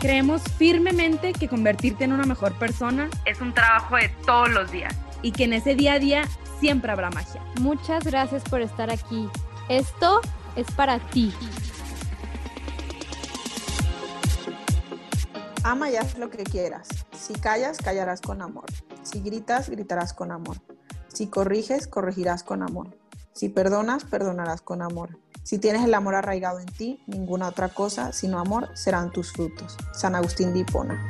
Creemos firmemente que convertirte en una mejor persona es un trabajo de todos los días y que en ese día a día siempre habrá magia. Muchas gracias por estar aquí. Esto es para ti. Ama y haz lo que quieras. Si callas, callarás con amor. Si gritas, gritarás con amor. Si corriges, corregirás con amor. Si perdonas, perdonarás con amor. Si tienes el amor arraigado en ti, ninguna otra cosa sino amor serán tus frutos. San Agustín de Hipona.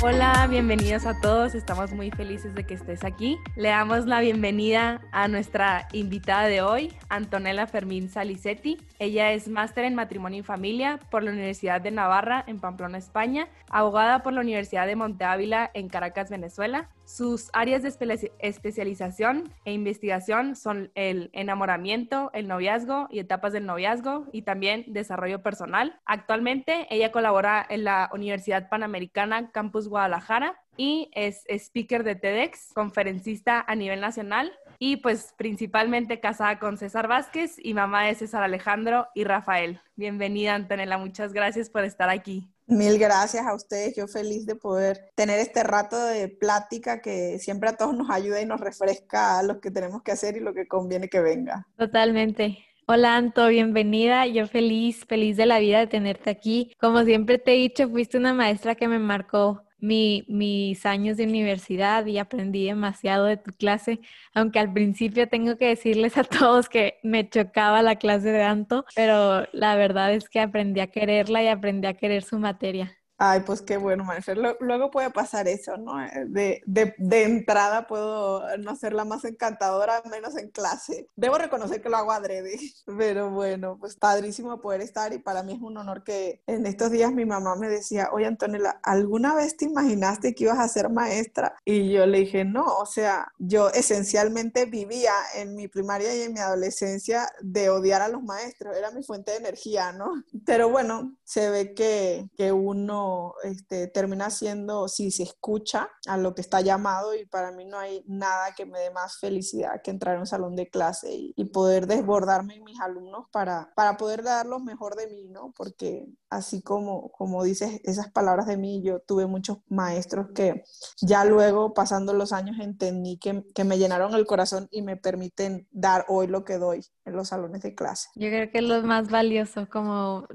Hola, bienvenidos a todos. Estamos muy felices de que estés aquí. Le damos la bienvenida a nuestra invitada de hoy, Antonella Fermín Salicetti. Ella es máster en matrimonio y familia por la Universidad de Navarra en Pamplona, España, abogada por la Universidad de Monte Ávila en Caracas, Venezuela. Sus áreas de especialización e investigación son el enamoramiento, el noviazgo y etapas del noviazgo y también desarrollo personal. Actualmente ella colabora en la Universidad Panamericana Campus Guadalajara y es speaker de TEDx, conferencista a nivel nacional y pues principalmente casada con César Vázquez y mamá de César Alejandro y Rafael. Bienvenida Antonella, muchas gracias por estar aquí. Mil gracias a ustedes, yo feliz de poder tener este rato de plática que siempre a todos nos ayuda y nos refresca a lo que tenemos que hacer y lo que conviene que venga. Totalmente. Hola Anto, bienvenida. Yo feliz, feliz de la vida de tenerte aquí. Como siempre te he dicho, fuiste una maestra que me marcó mi, mis años de universidad y aprendí demasiado de tu clase, aunque al principio tengo que decirles a todos que me chocaba la clase de Anto, pero la verdad es que aprendí a quererla y aprendí a querer su materia. Ay, pues qué bueno, Marifer. Luego puede pasar eso, ¿no? Eh, de, de, de, entrada puedo no ser la más encantadora, menos en clase. Debo reconocer que lo hago adrede, pero bueno, pues padrísimo poder estar y para mí es un honor que en estos días mi mamá me decía, oye Antonella, ¿alguna vez te imaginaste que ibas a ser maestra? Y yo le dije, no, o sea, yo esencialmente vivía en mi primaria y en mi adolescencia de odiar a los maestros, era mi fuente de energía, ¿no? Pero bueno, se ve que, que uno este, termina siendo, si se escucha a lo que está llamado y para mí no hay nada que me dé más felicidad que entrar en un salón de clase y, y poder desbordarme en mis alumnos para, para poder dar lo mejor de mí, ¿no? Porque así como, como dices esas palabras de mí, yo tuve muchos maestros que ya luego, pasando los años, entendí que, que me llenaron el corazón y me permiten dar hoy lo que doy en los salones de clase. Yo creo que es lo más valioso, como,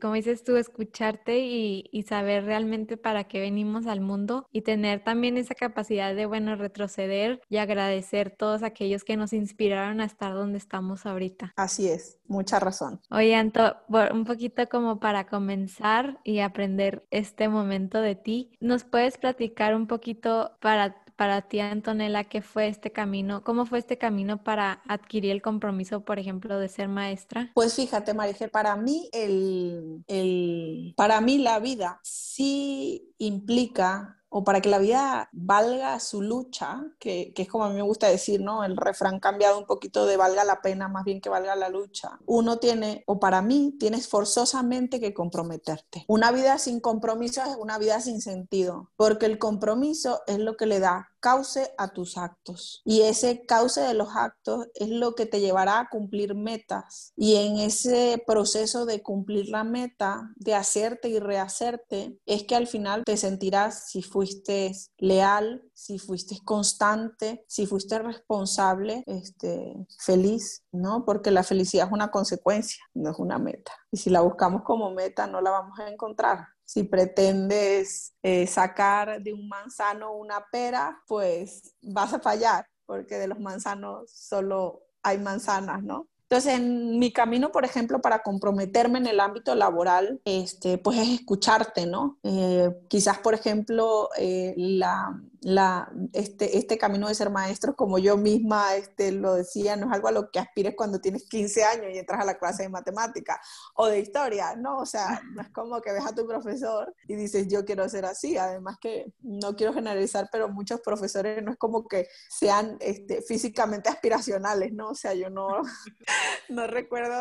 como dices tú, escucharte y, y saber realmente para qué venimos al mundo y tener también esa capacidad de, bueno, retroceder y agradecer todos aquellos que nos inspiraron a estar donde estamos ahorita. Así es, mucha razón. Oye, Anto, un poquito como para comenzar y aprender este momento de ti, ¿nos puedes platicar un poquito para para ti, Antonella, qué fue este camino? ¿Cómo fue este camino para adquirir el compromiso, por ejemplo, de ser maestra? Pues fíjate, Marije, para mí, el, el, para mí la vida sí implica o para que la vida valga su lucha, que, que, es como a mí me gusta decir, ¿no? El refrán cambiado un poquito de valga la pena más bien que valga la lucha. Uno tiene, o para mí, tienes forzosamente que comprometerte. Una vida sin compromiso es una vida sin sentido, porque el compromiso es lo que le da cauce a tus actos. Y ese cauce de los actos es lo que te llevará a cumplir metas. Y en ese proceso de cumplir la meta, de hacerte y rehacerte, es que al final te sentirás si fuiste leal, si fuiste constante, si fuiste responsable, este, feliz, ¿no? Porque la felicidad es una consecuencia, no es una meta. Y si la buscamos como meta, no la vamos a encontrar si pretendes eh, sacar de un manzano una pera, pues vas a fallar, porque de los manzanos solo hay manzanas, ¿no? Entonces, en mi camino, por ejemplo, para comprometerme en el ámbito laboral, este, pues es escucharte, ¿no? Eh, quizás, por ejemplo, eh, la, este, este camino de ser maestro, como yo misma este, lo decía, no es algo a lo que aspires cuando tienes 15 años y entras a la clase de matemática o de historia, ¿no? O sea, no es como que ves a tu profesor y dices, yo quiero ser así. Además que no quiero generalizar, pero muchos profesores no es como que sean este, físicamente aspiracionales, ¿no? O sea, yo no, no recuerdo,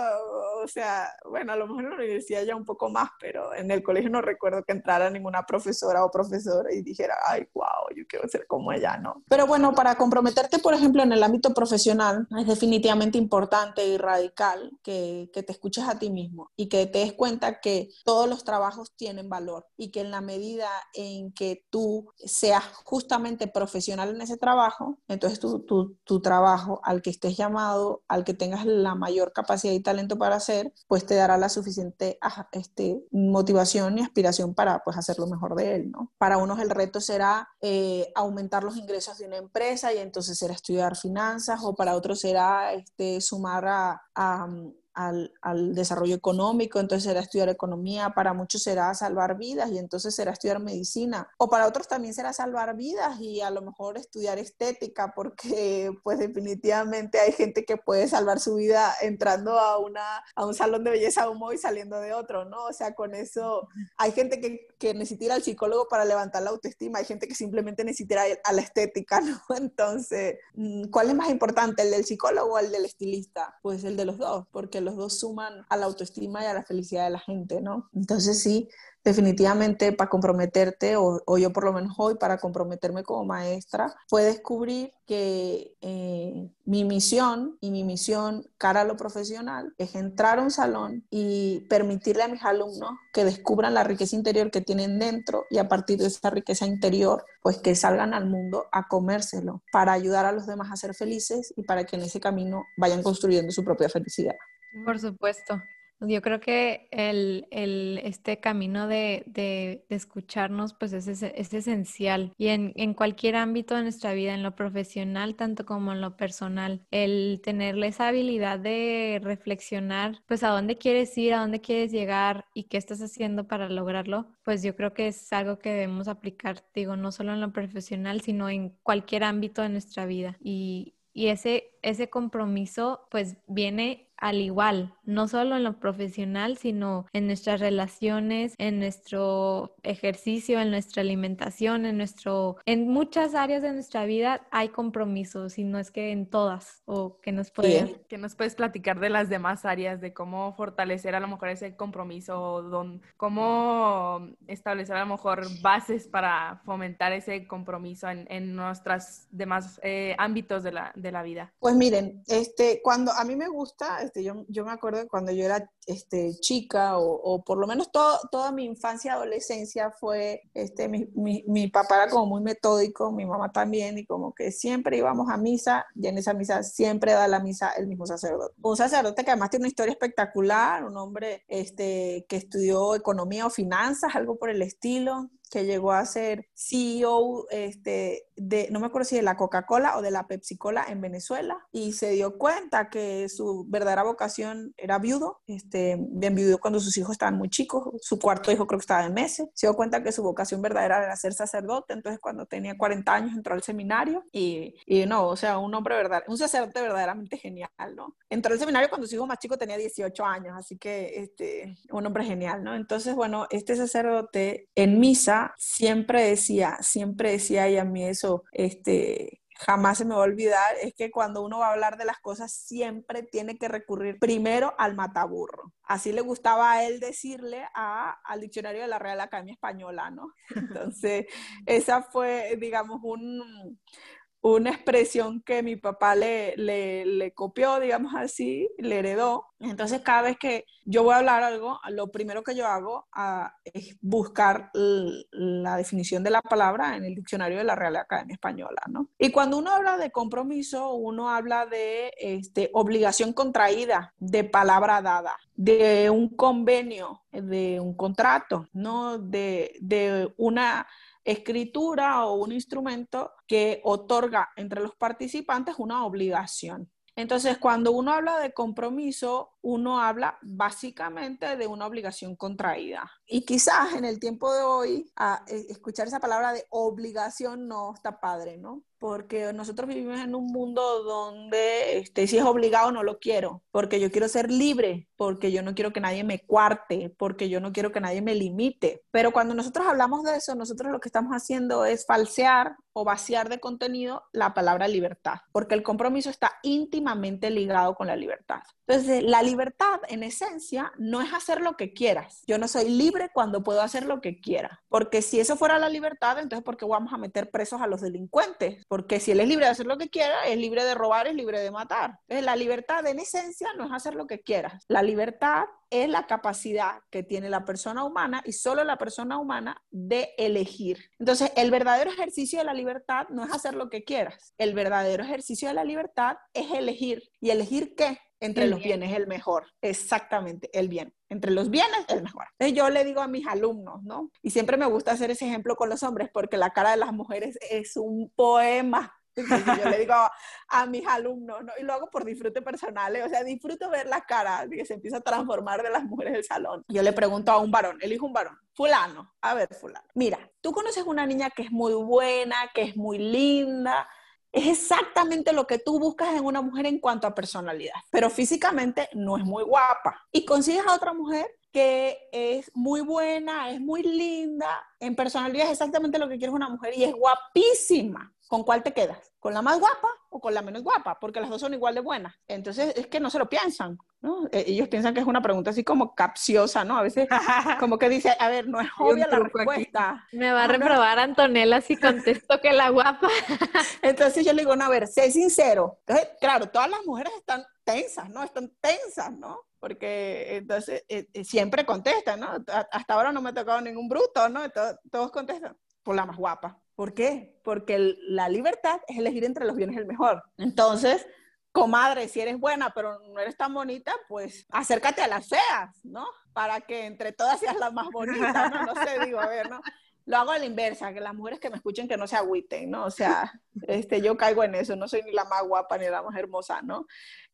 o sea, bueno, a lo mejor en la universidad ya un poco más, pero en el colegio no recuerdo que entrara ninguna profesora o profesor y dijera, ay, wow, yo quiero ser como ella, ¿no? Pero bueno, para comprometerte, por ejemplo, en el ámbito profesional, es definitivamente importante y radical que, que te escuches a ti mismo y que te des cuenta que todos los trabajos tienen valor y que en la medida en que tú seas justamente profesional en ese trabajo, entonces tu, tu, tu trabajo al que estés llamado, al que tengas la mayor capacidad y talento para hacer, pues te dará la suficiente este, motivación y aspiración para pues hacer lo mejor de él, ¿no? Para unos el reto será eh, aumentar los ingresos de una empresa y entonces será estudiar finanzas o para otros será este, sumar a al, al, desarrollo económico, entonces será estudiar economía, para muchos será salvar vidas y entonces será estudiar medicina, o para otros también será salvar vidas y a lo mejor estudiar estética, porque pues definitivamente hay gente que puede salvar su vida entrando a, una, a un salón de belleza humo y saliendo de otro, ¿no? O sea, con eso hay gente que, que necesita ir al psicólogo para levantar la autoestima, hay gente que simplemente necesita ir a la estética. Entonces, mm, ¿cuál es más importante, el del psicólogo o el del estilista? Pues el de los dos, porque los dos suman a la autoestima y a la felicidad de la gente, ¿no? Entonces sí, definitivamente para comprometerte, o, o, yo por lo menos hoy para comprometerme como maestra, fue descubrir que eh, mi misión y mi misión cara a lo profesional es entrar a un salón y permitirle a mis alumnos que descubran la riqueza interior que tienen dentro y a partir de esa riqueza interior, pues que salgan al mundo a comérselo para ayudar a los demás a ser felices y para que en ese camino vayan construyendo su propia felicidad. Por supuesto. Yo creo que el, el este camino de, de, escucharnos pues es, es, es esencial y en, en, cualquier ámbito de nuestra vida, en lo profesional tanto como en lo personal, el tener esa habilidad de reflexionar pues a dónde quieres ir, a dónde quieres llegar y qué estás haciendo para lograrlo, pues yo creo que es algo que debemos aplicar, digo, no solo en lo profesional, sino en cualquier ámbito de nuestra vida y, y ese, ese compromiso pues viene al igual, no solo en lo profesional, sino en nuestras relaciones, en nuestro ejercicio, en nuestra alimentación, en nuestro, en muchas áreas de nuestra vida hay compromisos, y no es que en todas, o que nos puedes... Que nos puedes platicar de las demás áreas, de cómo fortalecer a lo mejor ese compromiso, don, cómo establecer a lo mejor bases para fomentar ese compromiso en, en nuestros demás eh, ámbitos de la, de la vida. Pues miren, este, cuando a mí me gusta yo, yo, me acuerdo cuando yo era este, chica, o, por lo menos toda mi infancia adolescencia fue, este, mi, mi, mi, papá era como muy metódico, mi mamá también, y como que siempre íbamos a misa, y en esa misa siempre da la misa el mismo sacerdote. Un sacerdote que además tiene una historia espectacular, un hombre este, que estudió economía o finanzas, algo por el estilo, que llegó a ser CEO este, de, no me acuerdo si de la Coca-Cola o de la Pepsi-Cola en Venezuela, y se dio cuenta que su verdadera vocación era viudo, este, viudo cuando sus hijos estaban muy chicos, su cuarto hijo creo que estaba de meses, se dio cuenta que su vocación verdadera era ser sacerdote, entonces cuando tenía 40 años entró al seminario y, y no, o sea, un hombre verdadero, un sacerdote verdaderamente genial, ¿no? Entró al seminario cuando su hijo más chico tenía 18 años, así que este, un hombre genial, ¿no? Entonces, bueno, este sacerdote en misa siempre decía, siempre decía, y a mí eso, este, jamás se me va a olvidar, es que cuando uno va a hablar de las cosas, siempre tiene que recurrir primero al mataburro. Así le gustaba a él decirle a, al diccionario de la Real Academia Española, ¿no? Entonces, esa fue, digamos, un una expresión que mi papá le, le, copió, digamos así, le heredó. Entonces, cada vez que yo voy a hablar algo, lo primero que yo hago uh, es buscar la definición de la palabra en el diccionario de la Real Academia Española, ¿no? Y cuando uno habla de compromiso, uno habla de este, obligación contraída, de palabra dada, de un convenio, de un contrato, ¿no? De, de una escritura o un instrumento que otorga entre los participantes una obligación. Entonces, cuando uno habla de compromiso, uno habla básicamente de una obligación contraída. Y quizás en el tiempo de hoy, a, eh, escuchar esa palabra de obligación no está padre, ¿no? porque nosotros vivimos en un mundo donde este, si es obligado no lo quiero, porque yo quiero ser libre, porque yo no quiero que nadie me cuarte, porque yo no quiero que nadie me limite. Pero cuando nosotros hablamos de eso, nosotros lo que estamos haciendo es falsear o vaciar de contenido la palabra libertad, porque el compromiso está íntimamente ligado con la libertad. Entonces, la libertad en esencia no es hacer lo que quieras. Yo no soy libre cuando puedo hacer lo que quiera, porque si eso fuera la libertad, entonces ¿por qué vamos a meter presos a los delincuentes? Porque si él es libre de hacer lo que quiera, es libre de robar, es libre de matar. Entonces, la libertad en esencia no es hacer lo que quieras. La libertad es la capacidad que tiene la persona humana y solo la persona humana de elegir. Entonces, el verdadero ejercicio de la libertad no es hacer lo que quieras. El verdadero ejercicio de la libertad es elegir. ¿Y elegir qué? Entre los bienes, el mejor. Exactamente, el bien. Entre los bienes, el mejor. Entonces yo le digo a mis alumnos, ¿no? Y siempre me gusta hacer ese ejemplo con los hombres porque la cara de las mujeres es un poema. yo le digo a, mis alumnos, ¿no? Y lo hago por disfrute personal, ¿eh? o sea, disfruto ver la cara que se empieza a transformar de las mujeres del salón. Yo le pregunto a un varón, elijo un varón, fulano, a ver, fulano. Mira, tú conoces una niña que es muy buena, que es muy linda, es exactamente lo que tú buscas en una mujer en cuanto a personalidad, pero físicamente no es muy guapa. Y consigues a otra mujer que es muy buena, es muy linda, en personalidad es exactamente lo que quieres una mujer y es guapísima. ¿Con cuál te quedas? ¿Con la más guapa o con la menos guapa? Porque las dos son igual de buenas. Entonces es que no se lo piensan, ¿no? E, ellos piensan que es una pregunta así como capciosa, ¿no? A veces como que dice, a ver, no es obvia la respuesta. Me va a reprobar Antonella si contesto que la guapa. Entonces yo le digo, no, a ver, sé sincero. Entonces, claro, todas las mujeres están tensas, ¿no? Están tensas, ¿no? Porque entonces eh, eh, siempre contestan, ¿no? Hasta ahora no me ha tocado ningún bruto, ¿no? todos contestan por la más guapa. ¿Por qué? Porque la libertad es elegir entre los bienes el mejor. Entonces, comadre, si eres buena pero no eres tan bonita, pues acércate a las feas, ¿no? Para que entre todas seas la más bonita, ¿no? No sé, digo, a ver, ¿no? Lo hago a la inversa, que las mujeres que me escuchen que no se agüiten, ¿no? O sea, este, yo caigo en eso, no soy ni la más guapa ni la más hermosa, ¿no?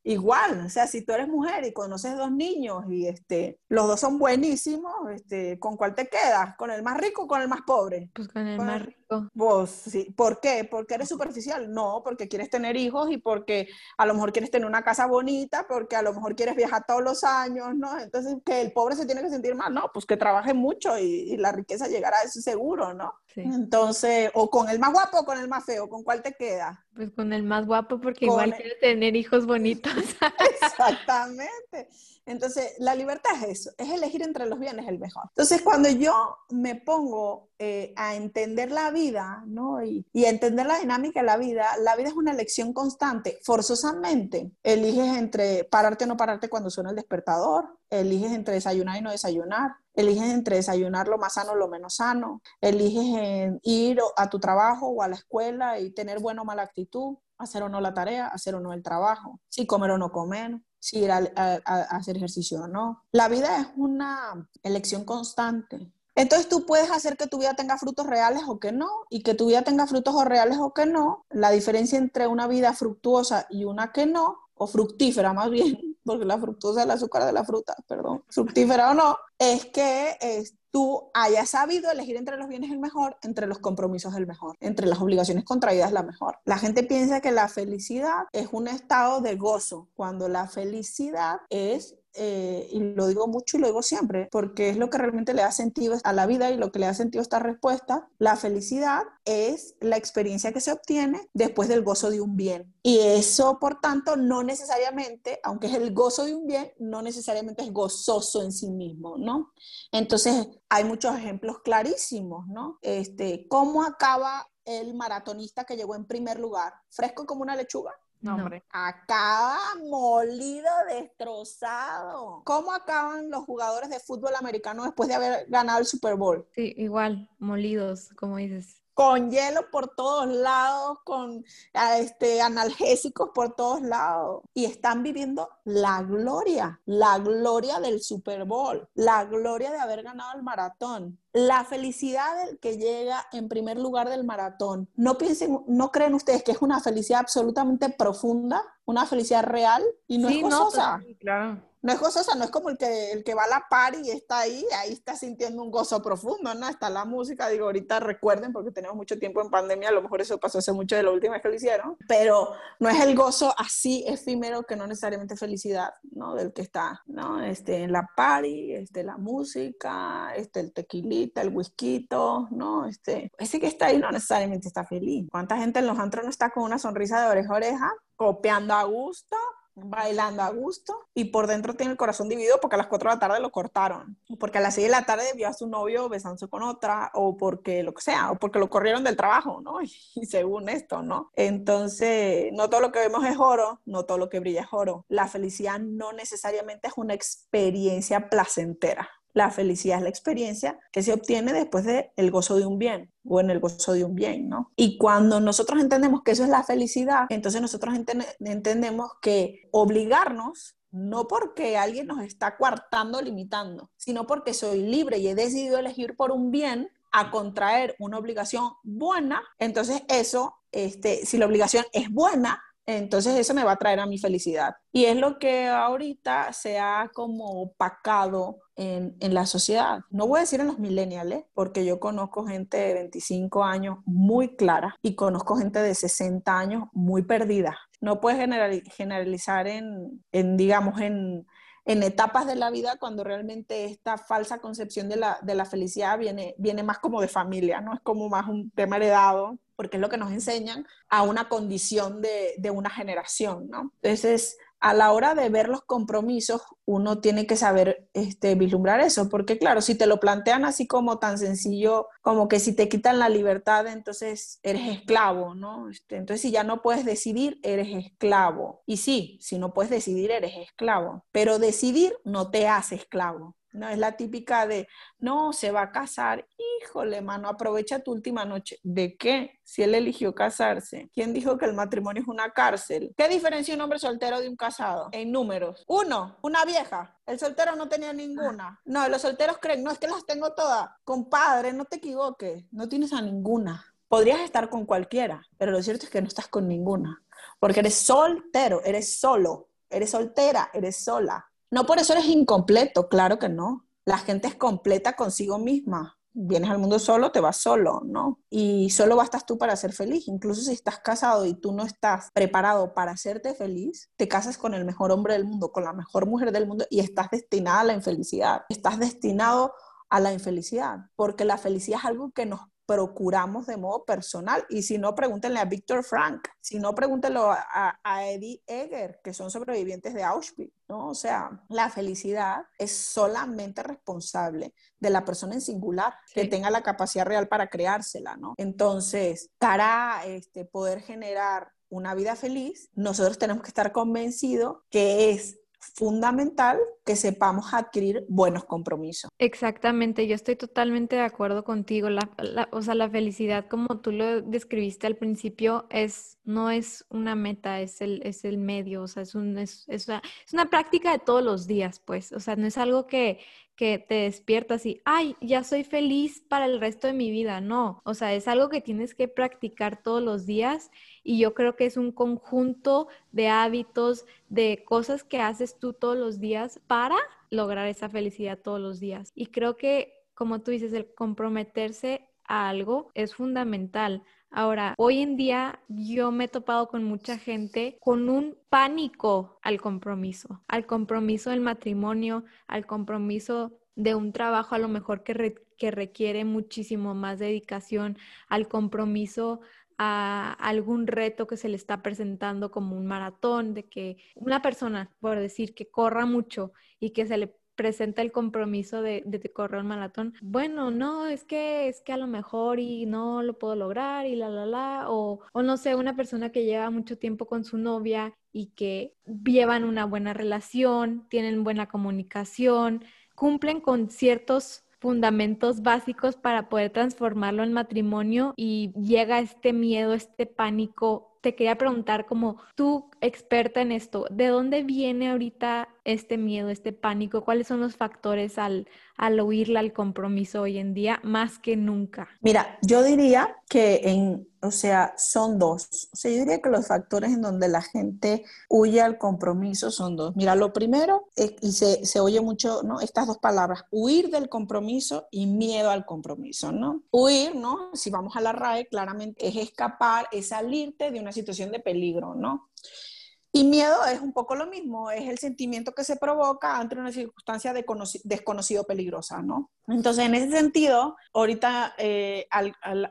Igual, o sea, si tú eres mujer y conoces dos niños y este, los dos son buenísimos, este, ¿con cuál te quedas? ¿Con el más rico o con el más pobre? Pues con el más rico. Vos, sí. ¿Por qué? ¿Porque eres superficial? No, porque quieres tener hijos y porque a lo mejor quieres tener una casa bonita, porque a lo mejor quieres viajar todos los años, ¿no? Entonces, que el pobre se tiene que sentir mal, no, pues que trabaje mucho y, y la riqueza llegará a eso seguro, ¿no? Entonces, o con el más guapo o con el más feo, ¿con cuál te queda? Pues con el más guapo porque igual quiere tener hijos bonitos. Exactamente. Entonces, la libertad es eso, es elegir entre los bienes el mejor. Entonces, cuando yo me pongo eh, a entender la vida, ¿no? Y, y, entender la dinámica de la vida, la vida es una elección constante. Forzosamente, eliges entre pararte o no pararte cuando suena el despertador, eliges entre desayunar y no desayunar, eliges entre desayunar lo más sano o lo menos sano, eliges ir a tu trabajo o a la escuela y tener buena o mala actitud, hacer o no la tarea, hacer o no el trabajo, si comer o no comer, si ir a, hacer ejercicio o no. La vida es una elección constante. Entonces tú puedes hacer que tu vida tenga frutos reales o que no, y que tu vida tenga frutos reales o que no. La diferencia entre una vida fructuosa y una que no, o fructífera más bien, porque la fructosa es el azúcar de la fruta, perdón, fructífera o no, es que tú hayas sabido elegir entre los bienes el mejor, entre los compromisos el mejor, entre las obligaciones contraídas la mejor. La gente piensa que la felicidad es un estado de gozo, cuando la felicidad es eh, y lo digo mucho y lo digo siempre, porque es lo que realmente le da sentido a la vida y lo que le da sentido esta respuesta. La felicidad es la experiencia que se obtiene después del gozo de un bien. Y eso, por tanto, no necesariamente, aunque es el gozo de un bien, no necesariamente es gozoso en sí mismo, ¿no? Entonces, hay muchos ejemplos clarísimos, ¿no? Este, ¿Cómo acaba el maratonista que llegó en primer lugar? ¿Fresco como una lechuga? No, hombre. Acaba molido, destrozado. ¿Cómo acaban los jugadores de fútbol americano después de haber ganado el Super Bowl? Sí, igual. molidos, como dices con hielo por todos lados, con este, analgésicos por todos lados. Y están viviendo la gloria, la gloria del Super Bowl, la gloria de haber ganado el maratón. La felicidad del que llega en primer lugar del maratón. No piensen, no creen ustedes que es una felicidad absolutamente profunda, una felicidad real y no es pues gozosa. No, claro no es gozosa, no es como el que, el que va a la par y está ahí, ahí está sintiendo un gozo profundo, ¿no? Está la música, digo, ahorita recuerden, porque tenemos mucho tiempo en pandemia, a lo mejor eso pasó hace mucho de la última vez que lo hicieron, pero no es el gozo así efímero que no necesariamente felicidad, ¿no? Del que está, ¿no? Este, en la party, este, la música, este, el tequilita, el whisky, ¿no? Este, ese que está ahí no necesariamente está feliz. ¿Cuánta gente en los antros no está con una sonrisa de oreja a oreja, copiando a gusto, bailando a gusto y por dentro tiene el corazón dividido porque a las 4 de la tarde lo cortaron, porque a las 6 de la tarde vio a su novio besándose con otra o porque lo que sea, o porque lo corrieron del trabajo, ¿no? Y, según esto, ¿no? Entonces, no todo lo que vemos es oro, no todo lo que brilla es oro. La felicidad no necesariamente es una experiencia placentera. La felicidad es la experiencia que se obtiene después del el gozo de un bien o en el gozo de un bien, ¿no? Y cuando nosotros entendemos que eso es la felicidad, entonces nosotros entendemos que obligarnos no porque alguien nos está coartando, limitando, sino porque soy libre y he decidido elegir por un bien a contraer una obligación buena, entonces eso, este, si la obligación es buena, entonces eso me va a traer a mi felicidad. Y es lo que ahorita se ha como opacado en, la sociedad. No voy a decir en los millennials, porque yo conozco gente de 25 años muy clara y conozco gente de 60 años muy perdida. No puedes generalizar en, en digamos, en, en etapas de la vida cuando realmente esta falsa concepción de la, de la felicidad viene, viene más como de familia, ¿no? Es como más un tema heredado porque es lo que nos enseñan a una condición de, de una generación, ¿no? Entonces, a la hora de ver los compromisos, uno tiene que saber este, vislumbrar eso, porque claro, si te lo plantean así como tan sencillo, como que si te quitan la libertad, entonces eres esclavo, ¿no? Este, entonces, si ya no puedes decidir, eres esclavo. Y sí, si no puedes decidir, eres esclavo, pero decidir no te hace esclavo. No es la típica de, no, se va a casar. Híjole, mano, aprovecha tu última noche. ¿De qué? Si él eligió casarse. ¿Quién dijo que el matrimonio es una cárcel? ¿Qué diferencia un hombre soltero de un casado? En números. Uno, una vieja. El soltero no tenía ninguna. No, los solteros creen, no es que las tengo todas. Compadre, no te equivoques, no tienes a ninguna. Podrías estar con cualquiera, pero lo cierto es que no estás con ninguna. Porque eres soltero, eres solo, eres soltera, eres sola. No por eso eres incompleto, claro que no. La gente es completa consigo misma. Vienes al mundo solo, te vas solo, ¿no? Y solo bastas tú para ser feliz. Incluso si estás casado y tú no estás preparado para hacerte feliz, te casas con el mejor hombre del mundo, con la mejor mujer del mundo y estás destinada a la infelicidad. Estás destinado a la infelicidad, porque la felicidad es algo que nos procuramos de modo personal. Y si no, pregúntenle a Víctor Frank, si no, pregúntenlo a, Eddie Egger, que son sobrevivientes de Auschwitz, ¿no? O sea, la felicidad es solamente responsable de la persona en singular, que tenga la capacidad real para creársela, ¿no? Entonces, para este, poder generar una vida feliz, nosotros tenemos que estar convencidos que es fundamental que sepamos adquirir buenos compromisos. Exactamente, yo estoy totalmente de acuerdo contigo. La, o sea, la felicidad, como tú lo describiste al principio, es no es una meta, es el, es el medio, o sea, es, un, es, es una práctica de todos los días, pues, o sea, no es algo que, que te despiertas y, ay, ya soy feliz para el resto de mi vida. No, o sea, es algo que tienes que practicar todos los días y yo creo que es un conjunto de hábitos, de cosas que haces tú todos los días para lograr esa felicidad todos los días. Y creo que, como tú dices, el comprometerse a algo es fundamental. Ahora, hoy en día yo me he topado con mucha gente con un pánico al compromiso, al compromiso del matrimonio, al compromiso de un trabajo a lo mejor que, que requiere muchísimo más dedicación, al compromiso a algún reto que se le está presentando como un maratón, de que una persona, por decir, que corra mucho y que se le presenta el compromiso de, de, correr un maratón, bueno, no, es que es que a lo mejor y no lo puedo lograr y la, la, la, o, o no sé, una persona que lleva mucho tiempo con su novia y que llevan una buena relación, tienen buena comunicación, cumplen con ciertos fundamentos básicos para poder transformarlo en matrimonio y llega este miedo, este pánico te quería preguntar como tú experta en esto, ¿de dónde viene ahorita este miedo, este pánico? ¿Cuáles son los factores al, al huirle al compromiso hoy en día más que nunca? Mira, yo diría que en, o sea, son dos. O yo diría que los factores en donde la gente huye al compromiso son dos. Mira, lo primero, y se, se oye mucho, ¿no? Estas dos palabras, huir del compromiso y miedo al compromiso, ¿no? Huir, ¿no? Si vamos a la RAE, claramente es escapar, es salirte de una situación de peligro, ¿no? Y miedo es un poco lo mismo, es el sentimiento que se provoca ante una circunstancia de desconocido peligrosa, ¿no? Entonces, en ese sentido, ahorita eh,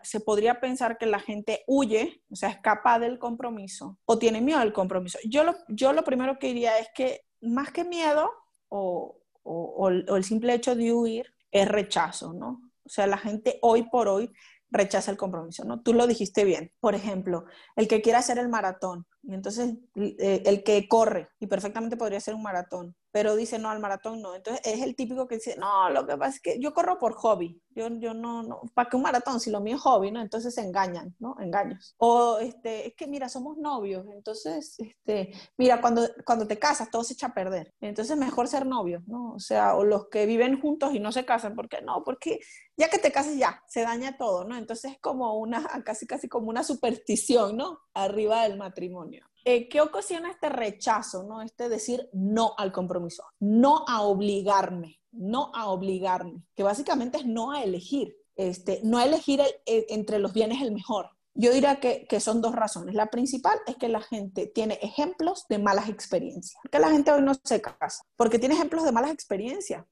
se podría pensar que la gente huye, o sea, escapa del compromiso o tiene miedo al compromiso. Yo lo, yo lo primero que diría es que más que miedo o, o el simple hecho de huir, es rechazo, ¿no? O sea, la gente hoy por hoy rechaza el compromiso, ¿no? Tú lo dijiste bien. Por ejemplo, el que quiera hacer el maratón, entonces eh, el que corre, y perfectamente podría ser un maratón, pero dice no al maratón no. Entonces es el típico que dice, no, lo que pasa es que yo corro por hobby, yo, yo no, no, ¿para qué un maratón? Si lo mío es hobby, ¿no? Entonces se engañan, ¿no? Engaños. O este, es que mira, somos novios, entonces, este, mira, cuando, cuando te casas todo se echa a perder. Entonces mejor ser novios, ¿no? O sea, o los que viven juntos y no se casan, ¿por qué no? Porque ya que te casas ya, se daña todo, ¿no? Entonces es como una, casi casi como una superstición, ¿no? Arriba del matrimonio. Eh, ¿qué ocasiona este rechazo, ¿no? Este decir no al compromiso, no a obligarme, no a obligarme, que básicamente es no a elegir, este, no a elegir entre los bienes el mejor. Yo diría que, que, son dos razones. La principal es que la gente tiene ejemplos de malas experiencias. ¿Por qué la gente hoy no se casa? Porque tiene ejemplos de malas experiencias.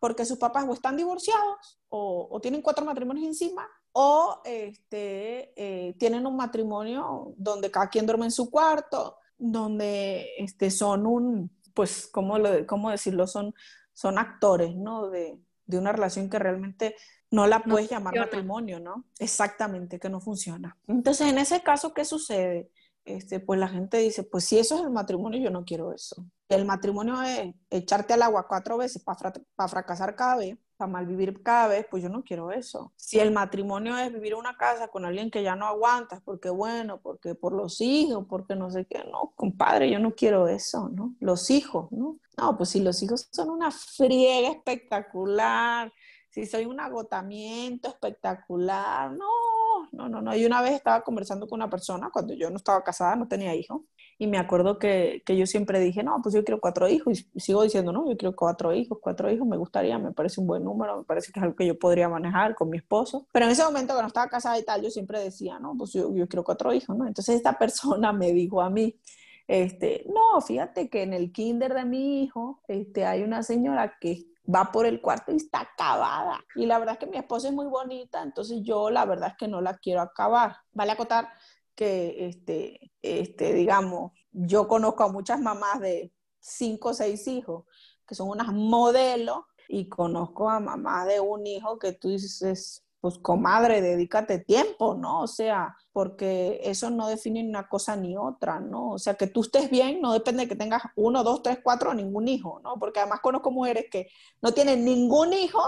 Porque sus papás o están divorciados o, o tienen cuatro matrimonios encima o este, eh, tienen un matrimonio donde cada quien duerme en su cuarto, donde este, son un, pues, ¿cómo, lo, cómo decirlo? Son, son actores, ¿no? De, de, una relación que realmente no la puedes llamar matrimonio, ¿no? Exactamente, que no funciona. Entonces, en ese caso, ¿qué sucede? Este, pues la gente dice, pues si eso es el matrimonio, yo no quiero eso. El matrimonio es echarte al agua cuatro veces para fracasar cada vez mal vivir cada vez, pues yo no quiero eso. Si el matrimonio es vivir una casa con alguien que ya no aguantas, porque bueno, porque por los hijos, porque no sé qué, no, compadre, yo no quiero eso, ¿no? Los hijos, ¿no? No, pues si los hijos son una friega espectacular, si soy un agotamiento espectacular, no, no, no, no. Y una vez estaba conversando con una persona, cuando yo no estaba casada, no tenía hijos, y me acuerdo que, que, yo siempre dije, no, pues yo quiero cuatro hijos. Y sigo diciendo, no, yo quiero cuatro hijos, cuatro hijos me gustaría, me parece un buen número, me parece que es algo que yo podría manejar con mi esposo. Pero en ese momento, cuando estaba casada y tal, yo siempre decía, no, pues yo, yo quiero cuatro hijos, ¿no? Entonces esta persona me dijo a mí, este, no, fíjate que en el kinder de mi hijo este, hay una señora que va por el cuarto y está acabada. Y la verdad es que mi esposa es muy bonita, entonces yo la verdad es que no la quiero acabar. Vale acotar que, este, este, digamos, yo conozco a muchas mamás de cinco o seis hijos que son unas modelos y conozco a mamás de un hijo que tú dices, pues comadre, dedícate tiempo, ¿no? O sea, porque eso no define una cosa ni otra, ¿no? O sea, que tú estés bien no depende de que tengas uno, dos, tres, cuatro ningún hijo, ¿no? Porque además conozco mujeres que no tienen ningún hijo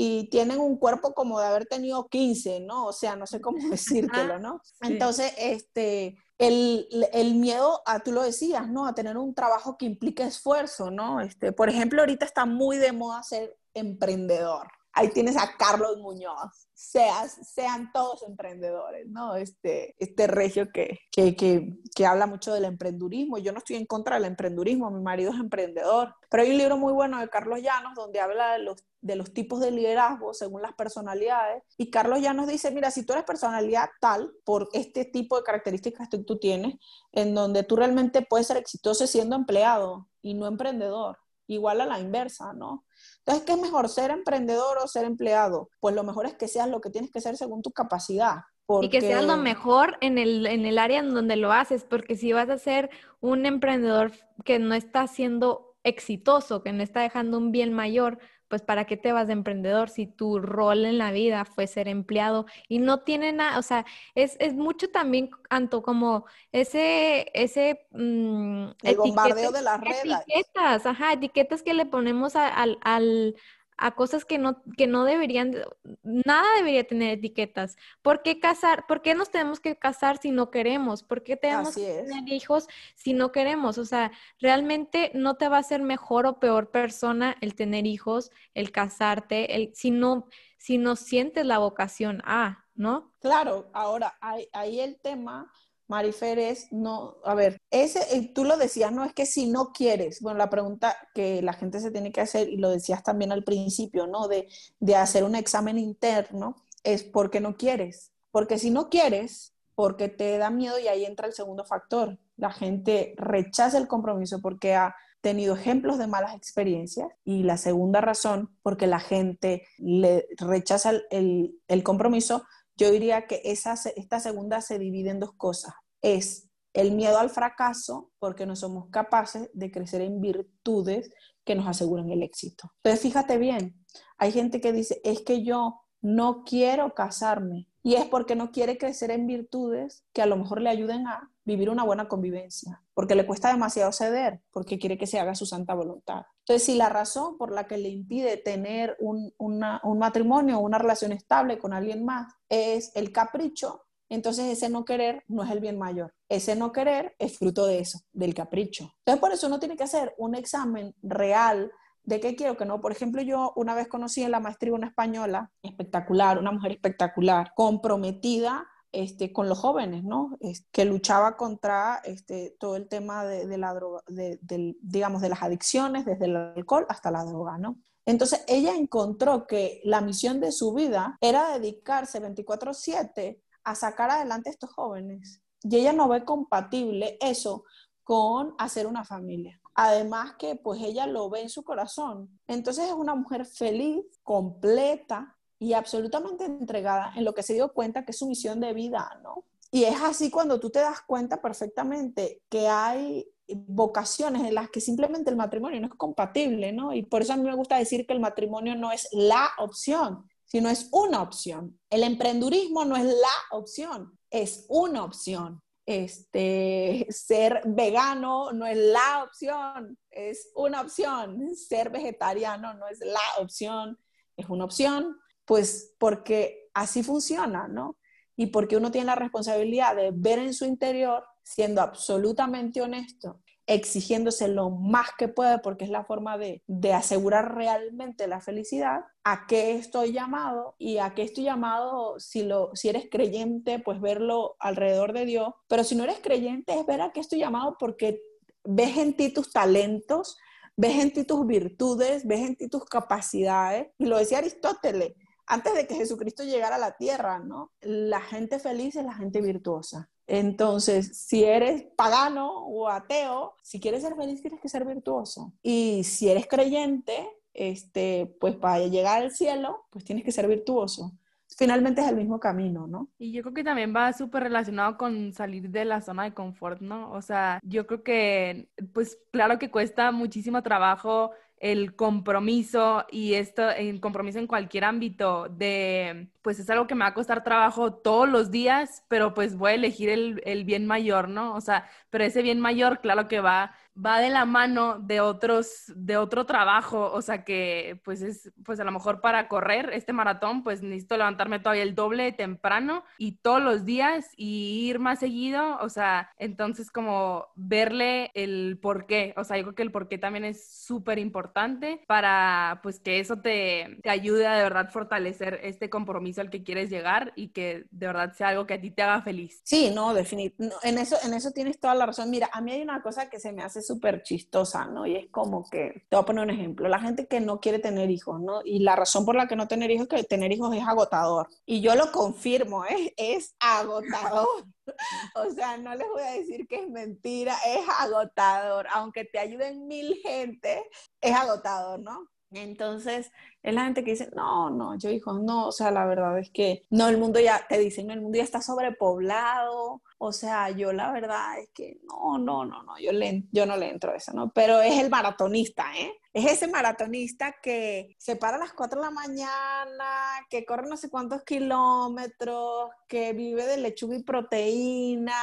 y tienen un cuerpo como de haber tenido 15, ¿no? O sea, no sé cómo decírtelo, ¿no? Entonces, este, el, el, miedo, a, tú lo decías, ¿no? A tener un trabajo que implique esfuerzo, ¿no? Este, por ejemplo, ahorita está muy de moda ser emprendedor ahí tienes a Carlos Muñoz. Sean todos emprendedores, ¿no? Este, este regio que, que, que, que, habla mucho del emprendurismo. Yo no estoy en contra del emprendurismo, mi marido es emprendedor. Pero hay un libro muy bueno de Carlos Llanos donde habla de los, de los tipos de liderazgo según las personalidades. Y Carlos Llanos dice, mira, si tú eres personalidad tal, por este tipo de características que tú tienes, en donde tú realmente puedes ser exitoso siendo empleado y no emprendedor igual a la inversa, ¿no? Entonces, ¿qué es mejor, ser emprendedor o ser empleado? Pues lo mejor es que seas lo que tienes que ser según tu capacidad. Y que seas lo mejor en el, en el área en donde lo haces, porque si vas a ser un emprendedor que no está siendo exitoso, que no está dejando un bien mayor, pues ¿para qué te vas de emprendedor si tu rol en la vida fue ser empleado y no tiene nada, o sea, es, es, mucho también, tanto como ese, ese... Mm, el bombardeo de las redes. Etiquetas, ajá, etiquetas que le ponemos al, al, a cosas que no, que no deberían, nada debería tener etiquetas. ¿Por qué casar? ¿Por qué nos tenemos que casar si no queremos? ¿Por qué tenemos que tener hijos si no queremos? O sea, realmente no te va a hacer mejor o peor persona el tener hijos, el casarte, el, si no, si no sientes la vocación a, ¿no? Claro, ahora ahí el tema Marifer es no, a ver, ese, tú lo decías, no es que si no quieres, bueno, la pregunta que la gente se tiene que hacer, y lo decías también al principio, ¿no? De, de hacer un examen interno, es porque no quieres. Porque si no quieres, porque te da miedo y ahí entra el segundo factor. La gente rechaza el compromiso porque ha tenido ejemplos de malas experiencias y la segunda razón, porque la gente le rechaza el, el compromiso yo diría que esa, esta segunda se divide en dos cosas. Es el miedo al fracaso, porque no somos capaces de crecer en virtudes que nos aseguran el éxito. Entonces, fíjate bien, hay gente que dice, es que yo no quiero casarme, y es porque no quiere crecer en virtudes que a lo mejor le ayuden a vivir una buena convivencia, porque le cuesta demasiado ceder, porque quiere que se haga su santa voluntad. Entonces, si la razón por la que le impide tener un, un matrimonio una relación estable con alguien más es el capricho, entonces ese no querer no es el bien mayor. Ese no querer es fruto de eso, del capricho. Entonces, por eso uno tiene que hacer un examen real ¿De qué quiero que no? Por ejemplo, yo una vez conocí en la maestría una española espectacular, una mujer espectacular, comprometida este, con los jóvenes, ¿no? que luchaba contra este, todo el tema de las adicciones, desde el alcohol hasta la droga, ¿no? Entonces ella encontró que la misión de su vida era dedicarse 24/7 a sacar adelante a estos jóvenes. Y ella no ve compatible eso con hacer una familia. Además que pues ella lo ve en su corazón. Entonces es una mujer feliz, completa y absolutamente entregada en lo que se dio cuenta que es su misión de vida, ¿no? Y es así cuando tú te das cuenta perfectamente que hay vocaciones en las que simplemente el matrimonio no es compatible, ¿no? Y por eso a mí me gusta decir que el matrimonio no es la opción, sino es una opción. El emprendurismo no es la opción, es una opción este, ser vegano no es la opción, es una opción. Ser vegetariano no es la opción, es una opción, pues porque así funciona, ¿no? Y porque uno tiene la responsabilidad de ver en su interior, siendo absolutamente honesto exigiéndose lo más que puede porque es la forma de, asegurar realmente la felicidad, a qué estoy llamado y a qué estoy llamado si, lo, si eres creyente, pues verlo alrededor de Dios, pero si no eres creyente es ver a qué estoy llamado porque ves en ti tus talentos, ves en ti tus virtudes, ves en ti tus capacidades, y lo decía Aristóteles, antes de que Jesucristo llegara a la tierra, ¿no? La gente feliz es la gente virtuosa. Entonces, si eres pagano o ateo, si quieres ser feliz tienes que ser virtuoso. Y si eres creyente, este, pues para llegar al cielo, pues tienes que ser virtuoso. Finalmente es el mismo camino, ¿no? Y yo creo que también va súper relacionado con salir de la zona de confort, ¿no? O sea, yo creo que, pues claro que cuesta muchísimo trabajo el compromiso y esto, el compromiso en cualquier ámbito de, pues es algo que me va a costar trabajo todos los días, pero pues voy a elegir el, el bien mayor, ¿no? O sea, pero ese bien mayor, claro que va va de la mano de otros, de otro trabajo, o sea que pues es, pues a lo mejor para correr este maratón, pues necesito levantarme todavía el doble temprano y todos los días y ir más seguido, o sea, entonces como verle el por qué, o sea, yo creo que el por qué también es súper importante para pues que eso te, te ayude a de verdad fortalecer este compromiso al que quieres llegar y que de verdad sea algo que a ti te haga feliz. Sí, no, definitivamente, en, eso, en eso tienes toda la razón. Mira, a mí hay una cosa que se me hace súper chistosa, ¿no? Y es como que, te voy a poner un ejemplo, la gente que no quiere tener hijos, ¿no? Y la razón por la que no tener hijos es que tener hijos es agotador. Y yo lo confirmo, ¿eh? es agotador. o sea, no les voy a decir que es mentira, es agotador. Aunque te ayuden mil gente, es agotador, ¿no? Entonces, es la gente que dice, no, no, yo hijo, no, o sea, la verdad es que no, el mundo ya, te dicen, el mundo ya está sobrepoblado, O sea, yo la verdad es que no, no, no, no, yo, le, yo no le entro a eso, ¿no? Pero es el maratonista, ¿eh? Es ese maratonista que se para a las 4 de la mañana, que corre no sé cuántos kilómetros, que vive de lechuga y proteína.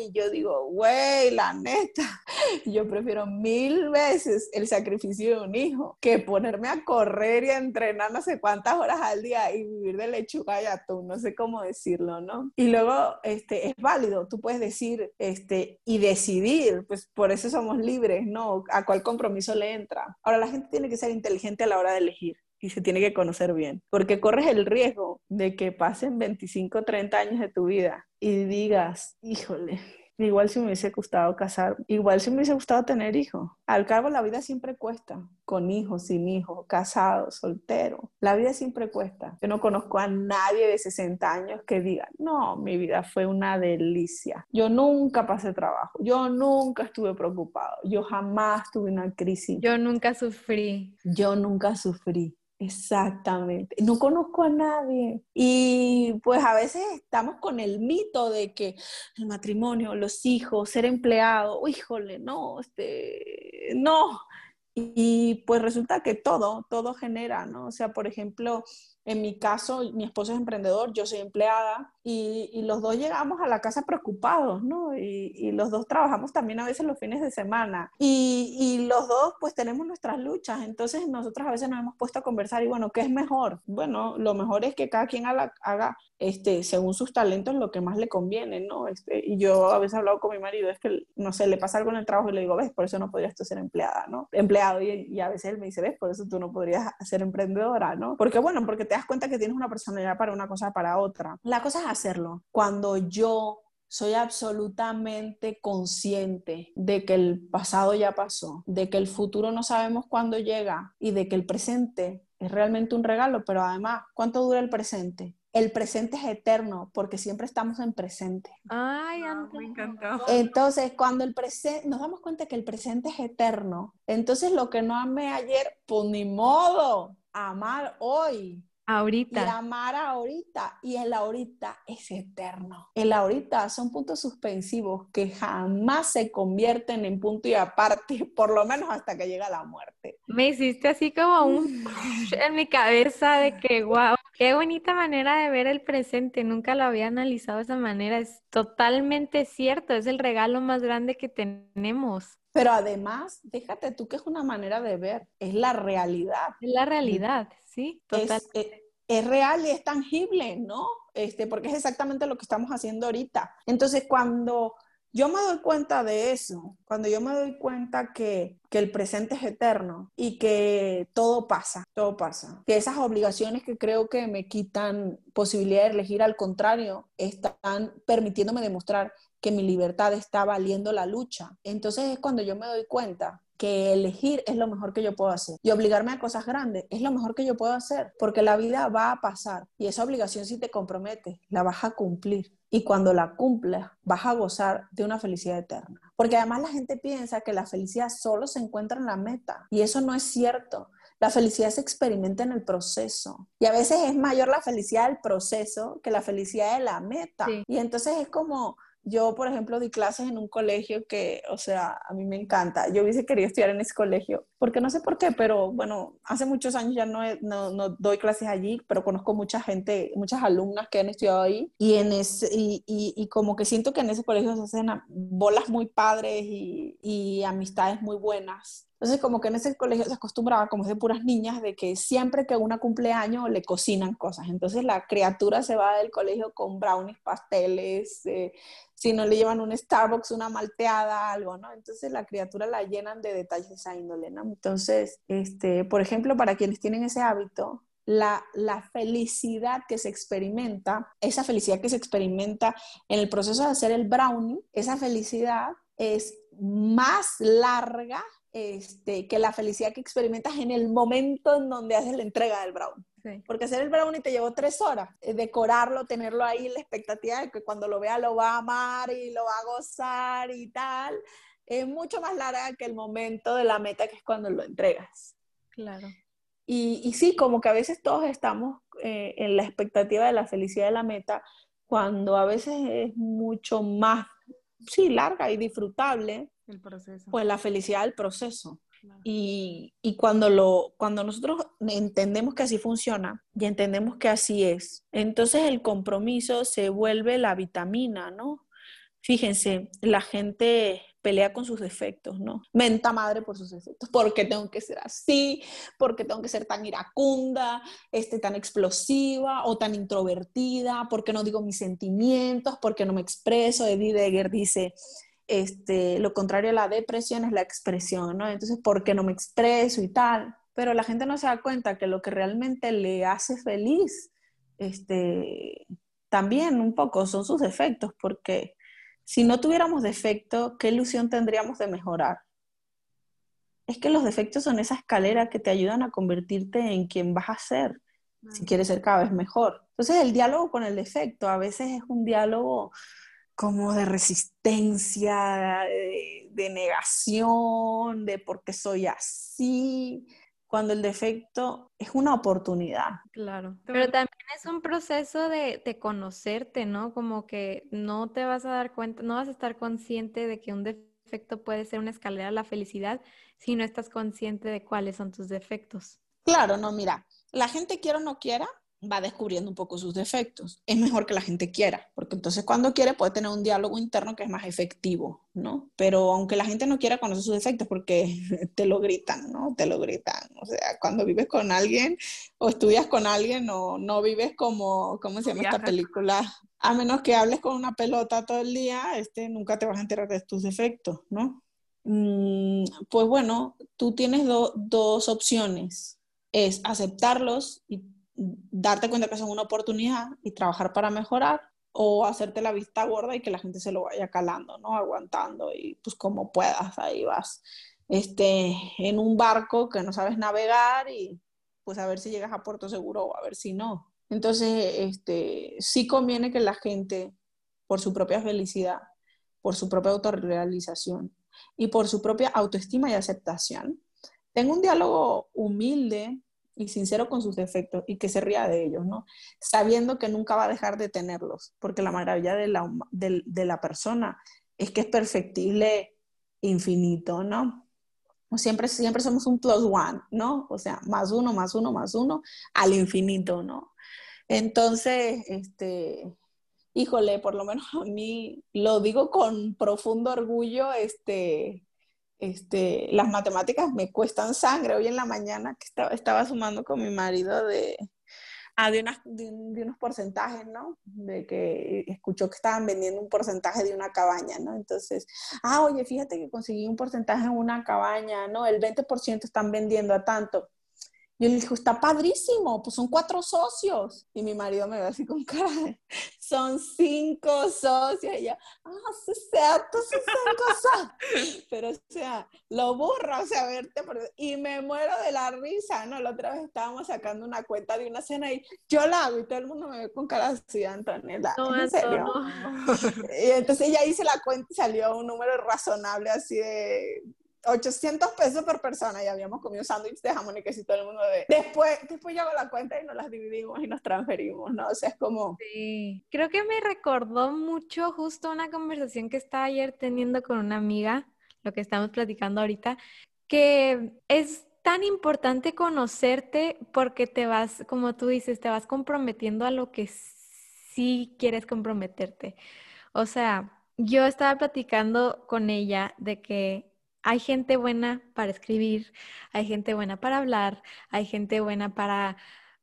Y yo digo, güey, la neta, yo prefiero mil veces el sacrificio de un hijo que ponerme a correr y a entrenar no sé cuántas horas al día y vivir de lechuga y atún, no sé cómo decirlo, ¿no? Y luego, este, es válido, tú puedes decir, este, y decidir, pues por eso somos libres, ¿no? A cuál compromiso le entra. Ahora, la gente tiene que ser inteligente a la hora de elegir y se tiene que conocer bien, porque corres el riesgo de que pasen 25, 30 años de tu vida y digas, híjole, igual si me hubiese gustado casar, igual si me hubiese gustado tener hijos. Al cabo, la vida siempre cuesta, con hijos, sin hijos, casado, soltero. La vida siempre cuesta. Yo no conozco a nadie de 60 años que diga, no, mi vida fue una delicia. Yo nunca pasé trabajo, yo nunca estuve preocupado, yo jamás tuve una crisis. Yo nunca sufrí. Yo nunca sufrí. Exactamente. No conozco a nadie. Y pues a veces estamos con el mito de que el matrimonio, los hijos, ser empleado, híjole, no, este, no. Y pues resulta que todo, todo genera, ¿no? O sea, por ejemplo, en mi caso, mi esposo es emprendedor, yo soy empleada y, los dos llegamos a la casa preocupados, ¿no? Y, los dos trabajamos también a veces los fines de semana y, los dos pues tenemos nuestras luchas, entonces nosotros a veces nos hemos puesto a conversar y bueno, ¿qué es mejor? Bueno, lo mejor es que cada quien haga, haga este, según sus talentos lo que más le conviene, ¿no? Este, y yo a veces he hablado con mi marido, es que, no sé, le pasa algo en el trabajo y le digo, ves, por eso no podrías tú ser empleada, ¿no? Empleado y, y a veces él me dice, ves, por eso tú no podrías ser emprendedora, ¿no? Porque bueno, porque te das cuenta que tienes una personalidad para una cosa, para otra. La cosa es hacerlo. Cuando yo soy absolutamente consciente de que el pasado ya pasó, de que el futuro no sabemos cuándo llega y de que el presente es realmente un regalo, pero además, ¿cuánto dura el presente? El presente es eterno porque siempre estamos en presente. Ay, me encantó. Entonces, cuando el presente, nos damos cuenta que el presente es eterno, entonces lo que no amé ayer, pues ni modo, amar hoy. Ahorita. Y amar ahorita. Y el ahorita es eterno. El ahorita son puntos suspensivos que jamás se convierten en punto y aparte, por lo menos hasta que llega la muerte. Me hiciste así como un en mi cabeza de que, wow, qué bonita manera de ver el presente. Nunca lo había analizado de esa manera. Es totalmente cierto. Es el regalo más grande que tenemos. Pero además, déjate tú que es una manera de ver, es la realidad. Es la realidad. Sí. Eh, es, real y es tangible, ¿no? Este, porque es exactamente lo que estamos haciendo ahorita. Entonces, cuando yo me doy cuenta de eso, cuando yo me doy cuenta que, que, el presente es eterno y que todo pasa, todo pasa, que esas obligaciones que creo que me quitan posibilidad de elegir, al contrario, están permitiéndome demostrar que mi libertad está valiendo la lucha. Entonces es cuando yo me doy cuenta que elegir es lo mejor que yo puedo hacer y obligarme a cosas grandes es lo mejor que yo puedo hacer porque la vida va a pasar y esa obligación si te compromete la vas a cumplir y cuando la cumples vas a gozar de una felicidad eterna porque además la gente piensa que la felicidad solo se encuentra en la meta y eso no es cierto la felicidad se experimenta en el proceso. Y a veces es mayor la felicidad del proceso que la felicidad de la meta. Y entonces es como, yo, por ejemplo, di clases en un colegio que, o sea, a mí me encanta. Yo hubiese querido estudiar en ese colegio, porque no sé por qué, pero bueno, hace muchos años ya no, no, doy clases allí, pero conozco mucha gente, muchas alumnas que han estudiado ahí y, en ese, y, y, como que siento que en ese colegio se hacen bolas muy padres y, y amistades muy buenas. Entonces, como que en ese colegio se acostumbraba, como es de puras niñas, de que siempre que una cumpleaños le cocinan cosas. Entonces, la criatura se va del colegio con brownies, pasteles, eh, si no le llevan un Starbucks, una malteada, algo, ¿no? Entonces, la criatura la llenan de detalles de esa índole, ¿no? Entonces, este, por ejemplo, para quienes tienen ese hábito, la, la, felicidad que se experimenta, esa felicidad que se experimenta en el proceso de hacer el brownie, esa felicidad es más larga este, que la felicidad que experimentas en el momento en donde haces la entrega del brownie. Porque hacer el brownie te llevó tres horas. Eh, decorarlo, tenerlo ahí, la expectativa de que cuando lo vea lo va a amar y lo va a gozar y tal, es mucho más larga que el momento de la meta, que es cuando lo entregas. Claro. Y, y sí, como que a veces todos estamos eh, en la expectativa de la felicidad de la meta, cuando a veces es mucho más, sí, larga y disfrutable, el proceso. pues la felicidad del proceso. Y, y, cuando, lo, cuando nosotros entendemos que así funciona y entendemos que así es, entonces el compromiso se vuelve la vitamina, ¿no? Fíjense, la gente pelea con sus defectos, ¿no? Menta madre por sus defectos. ¿Por qué tengo que ser así? ¿Por qué tengo que ser tan iracunda, este, tan explosiva o tan introvertida? ¿Por qué no digo mis sentimientos? ¿Por qué no me expreso? Eddie Deger dice, este, lo contrario a la depresión es la expresión, ¿no? Entonces, ¿por qué no me expreso y tal? Pero la gente no se da cuenta que lo que realmente le hace feliz, este, también un poco son sus defectos, porque si no tuviéramos defecto, ¿qué ilusión tendríamos de mejorar? Es que los defectos son esa escalera que te ayudan a convertirte en quien vas a ser, si quieres ser cada vez mejor. Entonces el diálogo con el defecto a veces es un diálogo como de resistencia, de, de negación, de por qué soy así, cuando el defecto es una oportunidad. Claro, pero también es un proceso de, de, conocerte, ¿no? Como que no te vas a dar cuenta, no vas a estar consciente de que un defecto puede ser una escalera a la felicidad si no estás consciente de cuáles son tus defectos. Claro, no, mira, la gente quiera o no quiera, va descubriendo un poco sus defectos. Es mejor que la gente quiera, porque entonces cuando quiere puede tener un diálogo interno que es más efectivo, ¿no? Pero aunque la gente no quiera conocer sus defectos, porque te lo gritan, ¿no? Te lo gritan. O sea, cuando vives con alguien o estudias con alguien, o no vives como, ¿cómo se llama esta película? A menos que hables con una pelota todo el día, este, nunca te vas a enterar de tus defectos, ¿no? Mm, pues bueno, tú tienes dos opciones. Es aceptarlos y darte cuenta que son una oportunidad y trabajar para mejorar o hacerte la vista gorda y que la gente se lo vaya calando, ¿no? Aguantando y pues como puedas, ahí vas este, en un barco que no sabes navegar y pues a ver si llegas a puerto seguro o a ver si no. Entonces, este, sí conviene que la gente, por su propia felicidad, por su propia autorrealización y por su propia autoestima y aceptación, tenga un diálogo humilde y sincero con sus defectos y que se ría de ellos, ¿no? Sabiendo que nunca va a dejar de tenerlos, porque la maravilla de la, de, la persona es que es perfectible infinito, ¿no? Siempre, siempre somos un plus one, ¿no? O sea, más uno, más uno, más uno, al infinito, ¿no? Entonces, este, híjole, por lo menos a mí lo digo con profundo orgullo, este, este, las matemáticas me cuestan sangre. Hoy en la mañana que estaba, estaba sumando con mi marido de, ah, de, de, unos porcentajes, ¿no? De que escuchó que estaban vendiendo un porcentaje de una cabaña, ¿no? Entonces, ah, oye, fíjate que conseguí un porcentaje en una cabaña, ¿no? El 20% están vendiendo a tanto. Yo le dije, está padrísimo, pues son cuatro socios. Y mi marido me ve así con cara, son cinco socios. Y yo, ah, sí, cierto, son cinco. Pero, o sea, lo burro, o sea, verte. Y me muero de la risa, ¿no? La otra vez estábamos sacando una cuenta de una cena y yo la hago y todo el mundo me ve con cara así, Antonella. No, ¿En serio? No. Y entonces ya hice la cuenta y salió un número razonable así de 800 pesos por persona y habíamos comido sándwiches de jamón y queso todo el mundo de... Después, después yo hago la cuenta y nos las dividimos y nos transferimos, ¿no? O sea, es como... Sí, creo que me recordó mucho justo una conversación que estaba ayer teniendo con una amiga, lo que estamos platicando ahorita, que es tan importante conocerte porque te vas, como tú dices, te vas comprometiendo a lo que sí quieres comprometerte. O sea, yo estaba platicando con ella de que hay gente buena para escribir, hay gente buena para hablar, hay gente buena para,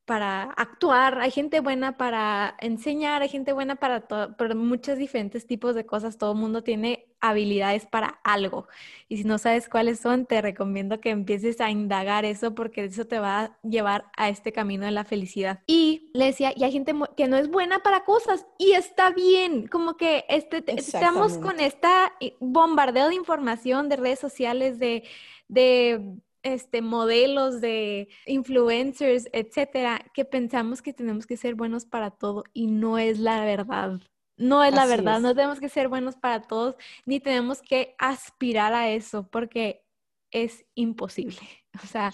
para actuar, hay gente buena para enseñar, hay gente buena para pero muchos diferentes tipos de cosas. Todo mundo tiene habilidades para algo. Y si no sabes cuáles son, te recomiendo que empieces a indagar eso porque eso te va a llevar a este camino de la felicidad. Y le decía, y hay gente que no es buena para cosas y está bien, como que este, estamos con esta bombardeo de información de redes sociales, de, de este, modelos de influencers, etcétera, que pensamos que tenemos que ser buenos para todo y no es la verdad. No es la verdad, no tenemos que ser buenos para todos, ni tenemos que aspirar a eso, porque es imposible. O sea,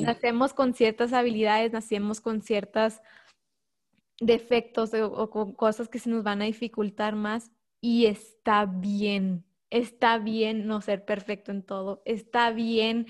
nacemos con ciertas habilidades, nacemos con ciertas defectos o, con cosas que se nos van a dificultar más y está bien. Está bien no ser perfecto en todo. Está bien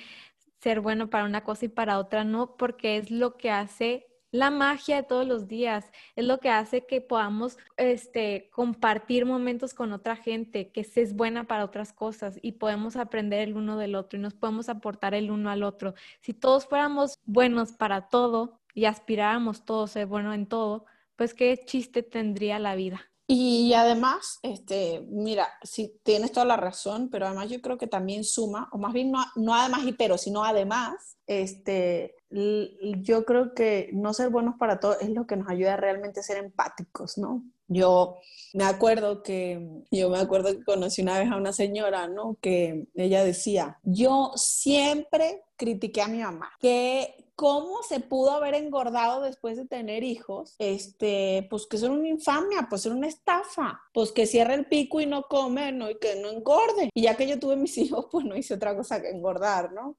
ser bueno para una cosa y para otra no, porque es lo que hace la magia de todos los días, es lo que hace que podamos este, compartir momentos con otra gente, que se es buena para otras cosas y podemos aprender el uno del otro y nos podemos aportar el uno al otro. Si todos fuéramos buenos para todo y aspiráramos todos a ser buenos en todo, pues qué chiste tendría la vida. Y además, este, mira, sí tienes toda la razón, pero además yo creo que también suma, o más bien no, no además y pero, sino además, este, yo creo que no ser buenos para todo es lo que nos ayuda realmente a ser empáticos, ¿no? Yo me acuerdo que, yo me acuerdo que conocí una vez a una señora, ¿no? Que ella decía, yo siempre critiqué a mi mamá, que cómo se pudo haber engordado después de tener hijos, este, pues que son una infamia, pues son una estafa, pues que cierre el pico y no come, ¿no? Y que no engorde. Y ya que yo tuve mis hijos, pues no hice otra cosa que engordar, ¿no?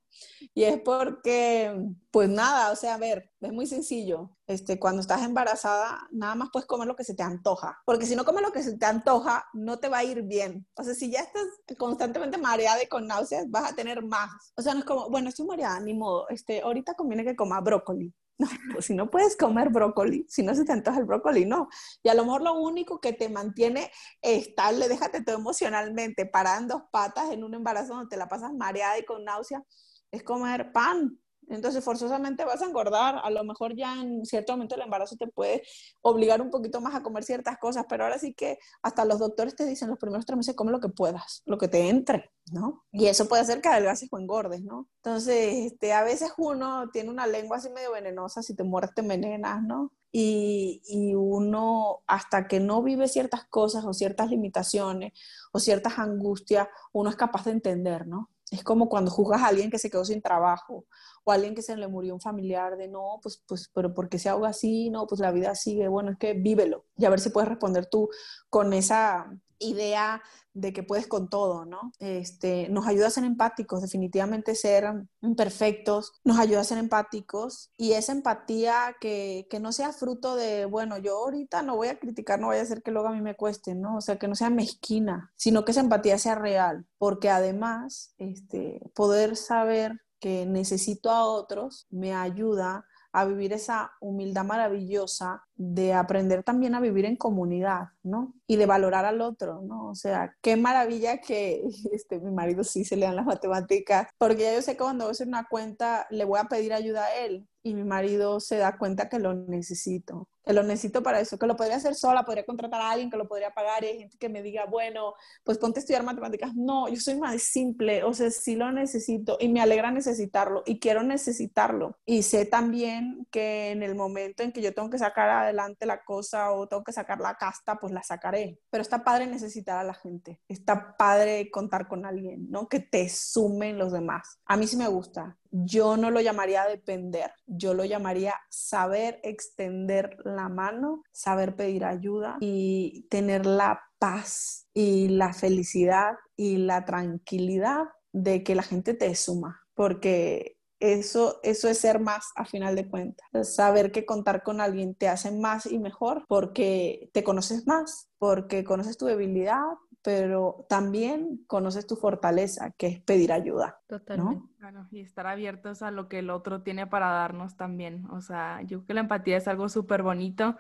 Y es porque, pues nada, o sea, a ver, es muy sencillo. Este, cuando estás embarazada, nada más puedes comer lo que se te antoja, porque si no comes lo que se te antoja, no te va a ir bien. O sea, si ya estás constantemente mareada y con náuseas, vas a tener más. O sea, no es como, bueno, estoy mareada, ni modo, este, ahorita conviene que coma brócoli. No, pues si no puedes comer brócoli, si no se te antoja el brócoli, no. Y a lo mejor lo único que te mantiene estable, déjate todo emocionalmente, parando dos patas en un embarazo donde te la pasas mareada y con náusea, es comer pan, entonces, forzosamente vas a engordar. A lo mejor ya en cierto momento el embarazo te puede obligar un poquito más a comer ciertas cosas, pero ahora sí que hasta los doctores te dicen los primeros tres meses come lo que puedas, lo que te entre, ¿no? Y eso puede hacer que adelgaces o engordes, ¿no? Entonces, este, a veces uno tiene una lengua así medio venenosa, si te mueres te envenenas, ¿no? Y, y, uno, hasta que no vive ciertas cosas o ciertas limitaciones o ciertas angustias, uno es capaz de entender, ¿no? Es como cuando juzgas a alguien que se quedó sin trabajo o a alguien que se le murió un familiar de no, pues, pues, pero ¿por qué se ahoga así? No, pues la vida sigue. Bueno, es que vívelo y a ver si puedes responder tú con esa idea de que puedes con todo, ¿no? Este, nos ayuda a ser empáticos, definitivamente ser imperfectos, nos ayuda a ser empáticos y esa empatía que, que, no sea fruto de, bueno, yo ahorita no voy a criticar, no voy a hacer que luego a mí me cueste, ¿no? O sea, que no sea mezquina, sino que esa empatía sea real, porque además, este, poder saber que necesito a otros me ayuda a vivir esa humildad maravillosa de aprender también a vivir en comunidad, ¿no? Y de valorar al otro, ¿no? O sea, qué maravilla que este, mi marido sí se le dan las matemáticas, porque ya yo sé que cuando voy a hacer una cuenta le voy a pedir ayuda a él y mi marido se da cuenta que lo necesito que lo necesito para eso, que lo podría hacer sola, podría contratar a alguien que lo podría pagar y hay gente que me diga, bueno, pues ponte a estudiar matemáticas. No, yo soy más simple, o sea, sí lo necesito y me alegra necesitarlo y quiero necesitarlo. Y sé también que en el momento en que yo tengo que sacar adelante la cosa o tengo que sacar la casta, pues la sacaré. Pero está padre necesitar a la gente, está padre contar con alguien, ¿no? Que te sumen los demás. A mí sí me gusta yo no lo llamaría depender, yo lo llamaría saber extender la mano, saber pedir ayuda y tener la paz y la felicidad y la tranquilidad de que la gente te suma, porque eso, eso es ser más a final de cuentas. Saber que contar con alguien te hace más y mejor porque te conoces más, porque conoces tu debilidad, pero también conoces tu fortaleza, que es pedir ayuda. Totalmente. y estar abiertos a lo que el otro tiene para darnos también. O sea, yo creo que la empatía es algo súper bonito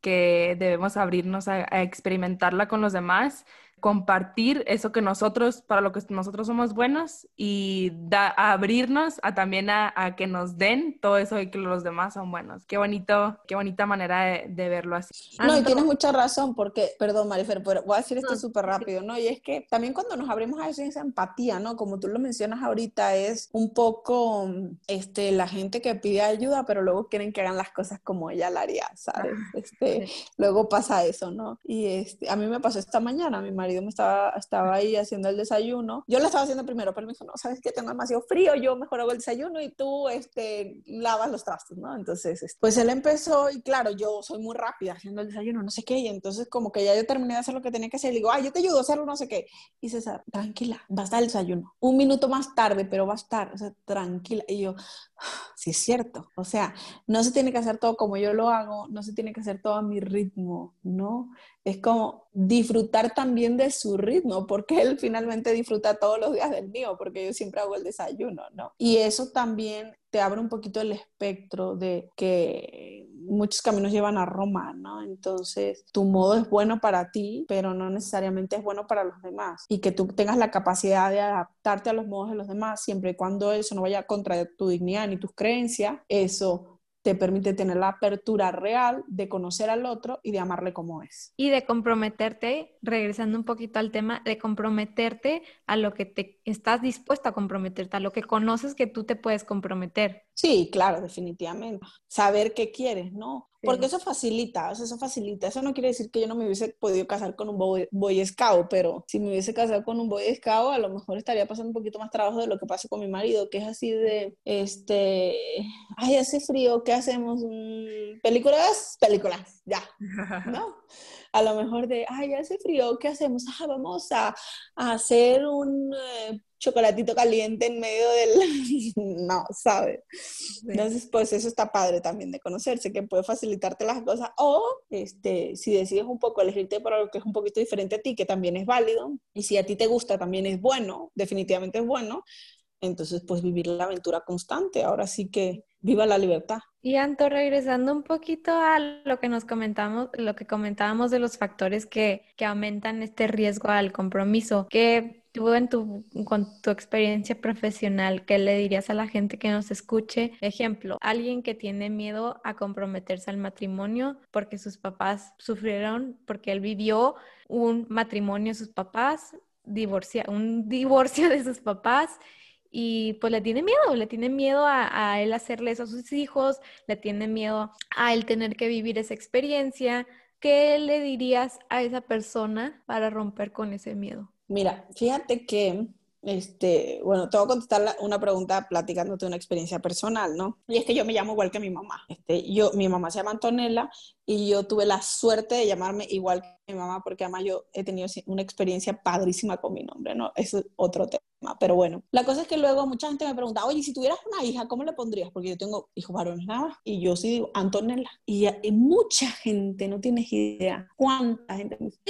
que debemos abrirnos a, a experimentarla con los demás compartir eso que nosotros, para lo que nosotros somos buenos y abrirnos a también a, que nos den todo eso y que los demás son buenos. Qué bonito, qué bonita manera de, verlo así. No, y tienes mucha razón porque, perdón Marifer, pero voy a decir esto súper rápido, ¿no? Y es que también cuando nos abrimos a eso, esa empatía, ¿no? Como tú lo mencionas ahorita, es un poco este, la gente que pide ayuda, pero luego quieren que hagan las cosas como ella la haría, ¿sabes? Este, luego pasa eso, ¿no? Y este, a mí me pasó esta mañana, mi marido me estaba, estaba ahí haciendo el desayuno. Yo lo estaba haciendo primero, pero me dijo, no, sabes que tengo demasiado frío, yo mejor hago el desayuno y tú este, lavas los trastos, ¿no? Entonces, este, pues él empezó y claro, yo soy muy rápida haciendo el desayuno, no sé qué, y entonces como que ya yo terminé de hacer lo que tenía que hacer, y digo, ay, yo te ayudo a hacerlo, no sé qué. Y César, tranquila, va a estar el desayuno. Un minuto más tarde, pero va a estar, o sea, tranquila. Y yo, sí es cierto. O sea, no se tiene que hacer todo como yo lo hago, no se tiene que hacer todo a mi ritmo, ¿no? Es como disfrutar también de su ritmo, porque él finalmente disfruta todos los días del mío, porque yo siempre hago el desayuno, ¿no? Y eso también te abre un poquito el espectro de que muchos caminos llevan a Roma, ¿no? Entonces, tu modo es bueno para ti, pero no necesariamente es bueno para los demás. Y que tú tengas la capacidad de adaptarte a los modos de los demás, siempre y cuando eso no vaya contra tu dignidad ni tus creencias, eso te permite tener la apertura real de conocer al otro y de amarle como es. Y de comprometerte, regresando un poquito al tema, de comprometerte a lo que te estás dispuesta a comprometerte, a lo que conoces que tú te puedes comprometer. Sí, claro, definitivamente. Saber qué quieres, ¿no? Porque eso facilita, eso facilita. Eso no quiere decir que yo no me hubiese podido casar con un boy, scout, pero si me hubiese casado con un boy scout, a lo mejor estaría pasando un poquito más trabajo de lo que pasa con mi marido, que es así de, este, ay, hace frío, ¿qué hacemos? Mm, ¿Películas? Películas, ya, ¿no? A lo mejor de, ay, hace frío, ¿qué hacemos? Ah, vamos a, hacer un... Eh, chocolatito caliente en medio del... no, ¿sabes? Entonces, pues eso está padre también de conocerse, que puede facilitarte las cosas. O, este, si decides un poco elegirte por algo que es un poquito diferente a ti, que también es válido, y si a ti te gusta, también es bueno, definitivamente es bueno, entonces, pues vivir la aventura constante. Ahora sí que viva la libertad. Y Anto, regresando un poquito a lo que nos comentamos, lo que comentábamos de los factores que, que aumentan este riesgo al compromiso, que tú en tu, con tu experiencia profesional, ¿qué le dirías a la gente que nos escuche? Ejemplo, alguien que tiene miedo a comprometerse al matrimonio porque sus papás sufrieron, porque él vivió un matrimonio de sus papás, divorcia, un divorcio de sus papás y pues le tiene miedo, le tiene miedo a, él hacerle eso a sus hijos, le tiene miedo a él tener que vivir esa experiencia. ¿Qué le dirías a esa persona para romper con ese miedo? Mira, fíjate que este, bueno, te voy a contestar una pregunta platicándote una experiencia personal, ¿no? Y es que yo me llamo igual que mi mamá. Este, yo, mi mamá se llama Antonella y yo tuve la suerte de llamarme igual que mi mamá porque además yo he tenido una experiencia padrísima con mi nombre, ¿no? Eso es otro tema. Pero bueno, la cosa es que luego mucha gente me pregunta, oye, si tuvieras una hija, ¿cómo le pondrías? Porque yo tengo hijos varones nada y yo sí digo Antonella. Y, mucha gente, no tienes idea cuánta gente me dice,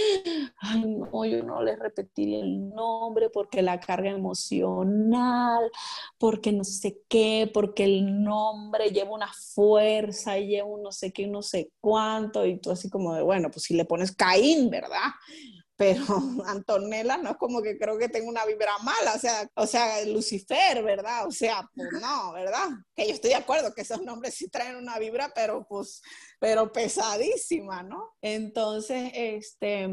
ay, no, yo no les repetiría el nombre porque la carga emocional, porque no sé qué, porque el nombre lleva una fuerza lleva un no sé qué, no sé cuánto y tú así como de, bueno, pues si le pones Caín, ¿verdad? Pero Antonella no es como que creo que tenga una vibra mala, o sea, o sea, Lucifer, ¿verdad? O sea, pues no, ¿verdad? Que yo estoy de acuerdo que esos nombres sí traen una vibra, pero pues, pero pesadísima, ¿no? Entonces, este,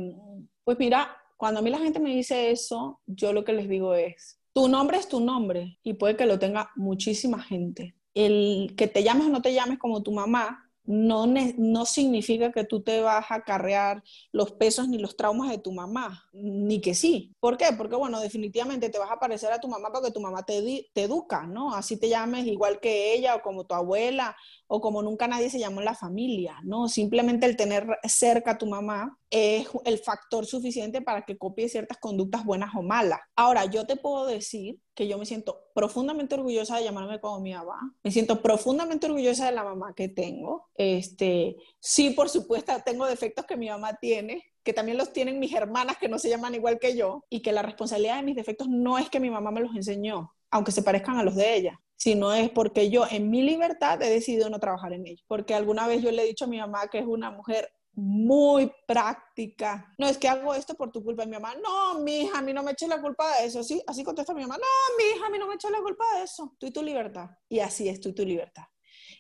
pues mira, cuando a mí la gente me dice eso, yo lo que les digo es, tu nombre es tu nombre y puede que lo tenga muchísima gente. El que te llames o no te llames como tu mamá, no, no significa que tú te vas a carrear los pesos ni los traumas de tu mamá, ni que sí. ¿Por qué? Porque, bueno, definitivamente te vas a parecer a tu mamá porque tu mamá te, te educa, ¿no? Así te llames igual que ella o como tu abuela o como nunca nadie se llamó en la familia, ¿no? Simplemente el tener cerca a tu mamá es el factor suficiente para que copie ciertas conductas buenas o malas. Ahora, yo te puedo decir que yo me siento profundamente orgullosa de llamarme como mi mamá, me siento profundamente orgullosa de la mamá que tengo. Este, sí, por supuesto, tengo defectos que mi mamá tiene, que también los tienen mis hermanas que no se llaman igual que yo, y que la responsabilidad de mis defectos no es que mi mamá me los enseñó, aunque se parezcan a los de ella, sino es porque yo en mi libertad he decidido no trabajar en ello. Porque alguna vez yo le he dicho a mi mamá que es una mujer muy práctica. No es que hago esto por tu culpa. mi mamá, no, mi hija, a mí no me eches la culpa de eso. Sí, así contesta mi mamá, no, mi hija, a mí no me eches la culpa de eso. Tú y tu libertad. Y así es, tú y tu libertad.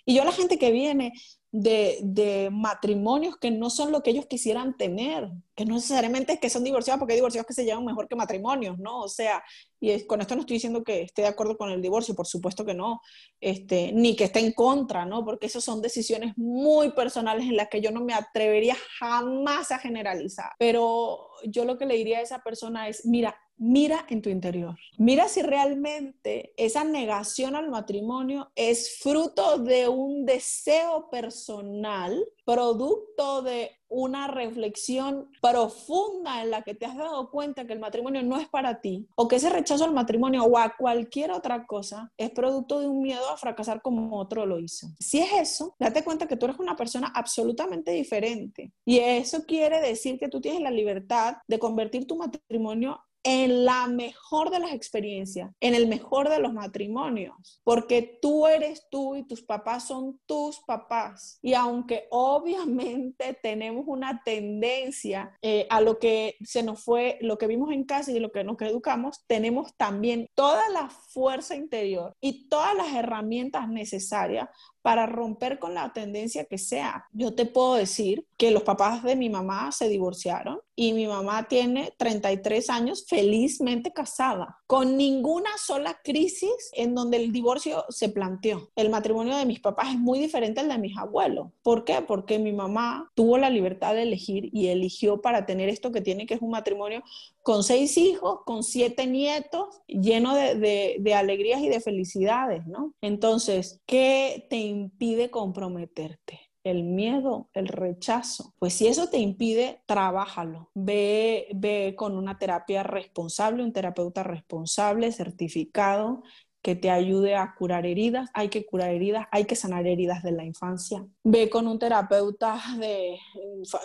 Y yo la gente que viene de, matrimonios que no son lo que ellos quisieran tener, que no necesariamente es que son divorciados, porque hay divorciados que se llevan mejor que matrimonios, ¿no? O sea, y con esto no estoy diciendo que esté de acuerdo con el divorcio, por supuesto que no, este, ni que esté en contra, ¿no? Porque esas son decisiones muy personales en las que yo no me atrevería jamás a generalizar. Pero yo lo que le diría a esa persona es, mira, mira en tu interior. Mira si realmente esa negación al matrimonio es fruto de un deseo personal, producto de una reflexión profunda en la que te has dado cuenta que el matrimonio no es para ti, o que ese rechazo al matrimonio o a cualquier otra cosa es producto de un miedo a fracasar como otro lo hizo. Si es eso, date cuenta que tú eres una persona absolutamente diferente. Y eso quiere decir que tú tienes la libertad de convertir tu matrimonio en la mejor de las experiencias, en el mejor de los matrimonios, porque tú eres tú y tus papás son tus papás. Y aunque obviamente tenemos una tendencia eh, a lo que se nos fue, lo que vimos en casa y lo que nos educamos, tenemos también toda la fuerza interior y todas las herramientas necesarias para romper con la tendencia que sea. Yo te puedo decir que los papás de mi mamá se divorciaron y mi mamá tiene 33 años felizmente casada, con ninguna sola crisis en donde el divorcio se planteó. El matrimonio de mis papás es muy diferente al de mis abuelos. ¿Por qué? Porque mi mamá tuvo la libertad de elegir y eligió para tener esto que tiene, que es un matrimonio con seis hijos, con siete nietos, lleno de, alegrías y de felicidades, ¿no? Entonces, ¿qué te impide comprometerte? el miedo, el rechazo. Pues si eso te impide, trabájalo. Ve, ve con una terapia responsable, un terapeuta responsable, certificado, que te ayude a curar heridas. Hay que curar heridas, hay que sanar heridas de la infancia. Ve con un terapeuta de,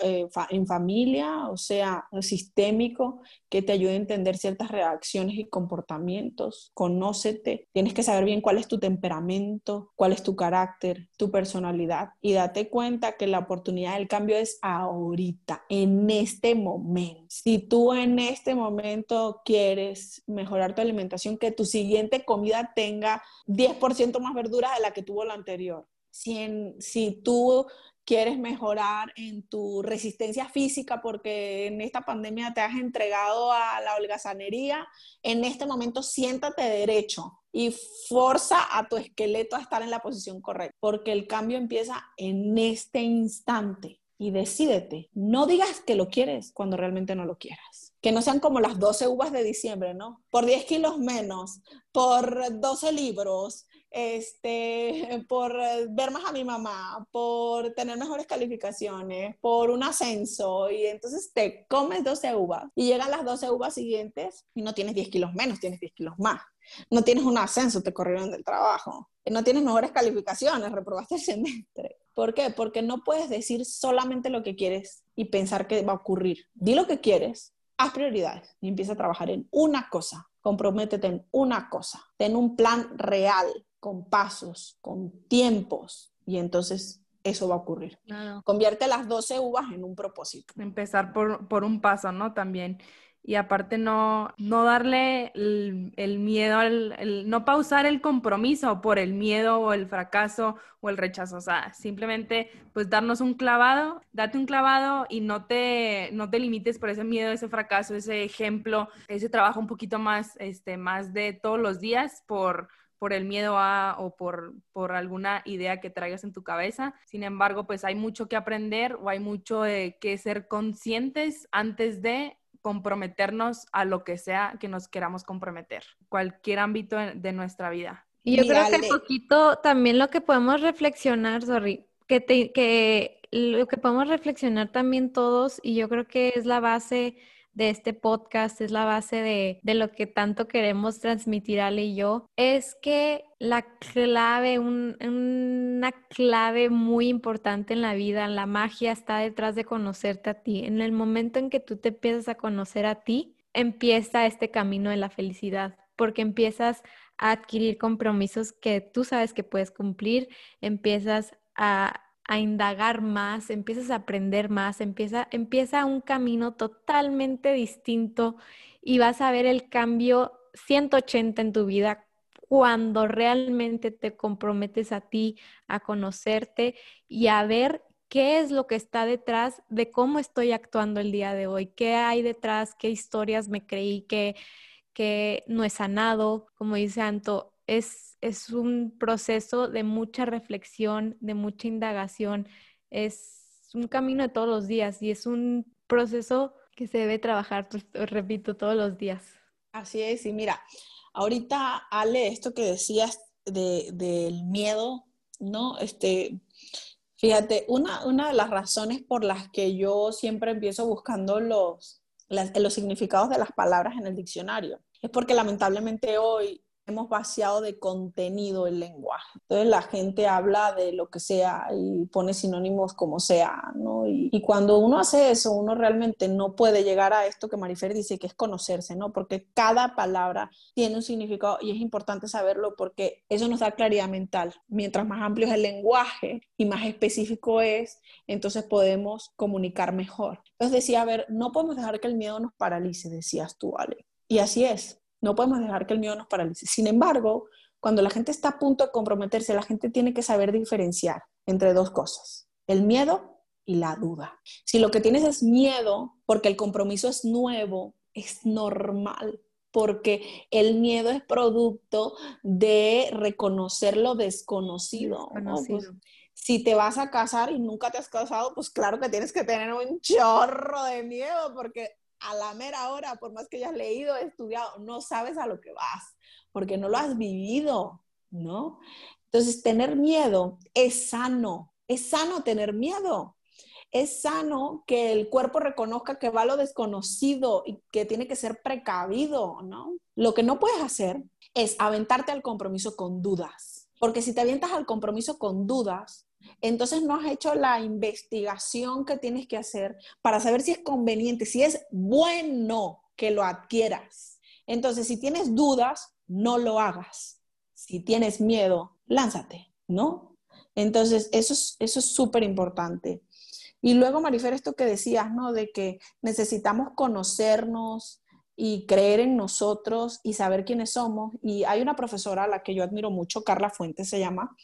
eh, en familia, o sea, sistémico, que te ayude a entender ciertas reacciones y comportamientos. Conócete. Tienes que saber bien cuál es tu temperamento, cuál es tu carácter, tu personalidad. Y date cuenta que la oportunidad del cambio es ahorita, en este momento. Si tú en este momento quieres mejorar tu alimentación, que tu siguiente comida tenga 10% más verduras de la que tuvo la anterior. Si, si tú quieres mejorar en tu resistencia física porque en esta pandemia te has entregado a la holgazanería, en este momento siéntate derecho y forza a tu esqueleto a estar en la posición correcta, porque el cambio empieza en este instante y decídete. No digas que lo quieres cuando realmente no lo quieras que no sean como las 12 uvas de diciembre, ¿no? Por 10 kilos menos, por 12 libros, este, por ver más a mi mamá, por tener mejores calificaciones, por un ascenso, y entonces te comes 12 uvas y llegan las 12 uvas siguientes y no tienes 10 kilos menos, tienes 10 kilos más. No tienes un ascenso, te corrieron del trabajo. No tienes mejores calificaciones, reprobaste el semestre. ¿Por qué? Porque no puedes decir solamente lo que quieres y pensar que va a ocurrir. Di lo que quieres, haz prioridades y empieza a trabajar en una cosa. Comprométete en una cosa. Ten un plan real, con pasos, con tiempos, y entonces eso va a ocurrir. Convierte las 12 uvas en un propósito. Empezar por, por un paso, ¿no? También y aparte no, no darle el, miedo, no pausar el compromiso por el miedo o el fracaso o el rechazo, o sea, simplemente pues darnos un clavado, date un clavado y no te, no te limites por ese miedo, ese fracaso, ese ejemplo, ese trabajo un poquito más, este, más de todos los días por por el miedo a o por, por alguna idea que traigas en tu cabeza. Sin embargo, pues hay mucho que aprender o hay mucho que ser conscientes antes de comprometernos a lo que sea que nos queramos comprometer, cualquier ámbito de nuestra vida. Y yo creo que un poquito también lo que podemos reflexionar, sorry, que, que lo que podemos reflexionar también todos, y yo creo que es la base de este podcast, es la base de, de lo que tanto queremos transmitir Ale y yo, es que la clave, una clave muy importante en la vida, la magia está detrás de conocerte a ti. En el momento en que tú te empiezas a conocer a ti, empieza este camino de la felicidad, porque empiezas a adquirir compromisos que tú sabes que puedes cumplir, empiezas a a indagar más, empiezas a aprender más, empieza, empieza un camino totalmente distinto y vas a ver el cambio 180 en tu vida cuando realmente te comprometes a ti, a conocerte y a ver qué es lo que está detrás de cómo estoy actuando el día de hoy, qué hay detrás, qué historias me creí que, que no he sanado, como dice Anto, es es un proceso de mucha reflexión, de mucha indagación, es un camino de todos los días y es un proceso que se debe trabajar, pues, repito, todos los días. Así es, y mira, ahorita Ale, esto que decías de, del miedo, ¿no? Este, fíjate, una, una de las razones por las que yo siempre empiezo buscando los, los significados de las palabras en el diccionario es porque lamentablemente hoy hemos vaciado de contenido el lenguaje. Entonces la gente habla de lo que sea y pone sinónimos como sea, ¿no? Y, cuando uno hace eso, uno realmente no puede llegar a esto que Marifer dice, que es conocerse, ¿no? Porque cada palabra tiene un significado y es importante saberlo porque eso nos da claridad mental. Mientras más amplio es el lenguaje y más específico es, entonces podemos comunicar mejor. Entonces decía, a ver, no podemos dejar que el miedo nos paralice, decías tú, Ale. Y así es, no podemos dejar que el miedo nos paralice. Sin embargo, cuando la gente está a punto de comprometerse, la gente tiene que saber diferenciar entre dos cosas, el miedo y la duda. Si lo que tienes es miedo porque el compromiso es nuevo, es normal, porque el miedo es producto de reconocer lo desconocido. Pues, si te vas a casar y nunca te has casado, pues claro que tienes que tener un chorro de miedo porque a la mera hora, por más que hayas leído, estudiado, no sabes a lo que vas, porque no lo has vivido, ¿no? Entonces, tener miedo es sano, es sano tener miedo. Es sano que el cuerpo reconozca que va a lo desconocido y que tiene que ser precavido, ¿no? Lo que no puedes hacer es aventarte al compromiso con dudas, porque si te avientas al compromiso con dudas, entonces no has hecho la investigación que tienes que hacer para saber si es conveniente, si es bueno que lo adquieras. Entonces, si tienes dudas, no lo hagas. Si tienes miedo, lánzate, ¿no? Entonces, eso es eso es súper importante. Y luego, Marifer, esto que decías, ¿no? De que necesitamos conocernos y creer en nosotros y saber quiénes somos. Y hay una profesora a la que yo admiro mucho, Carla Fuentes se llama,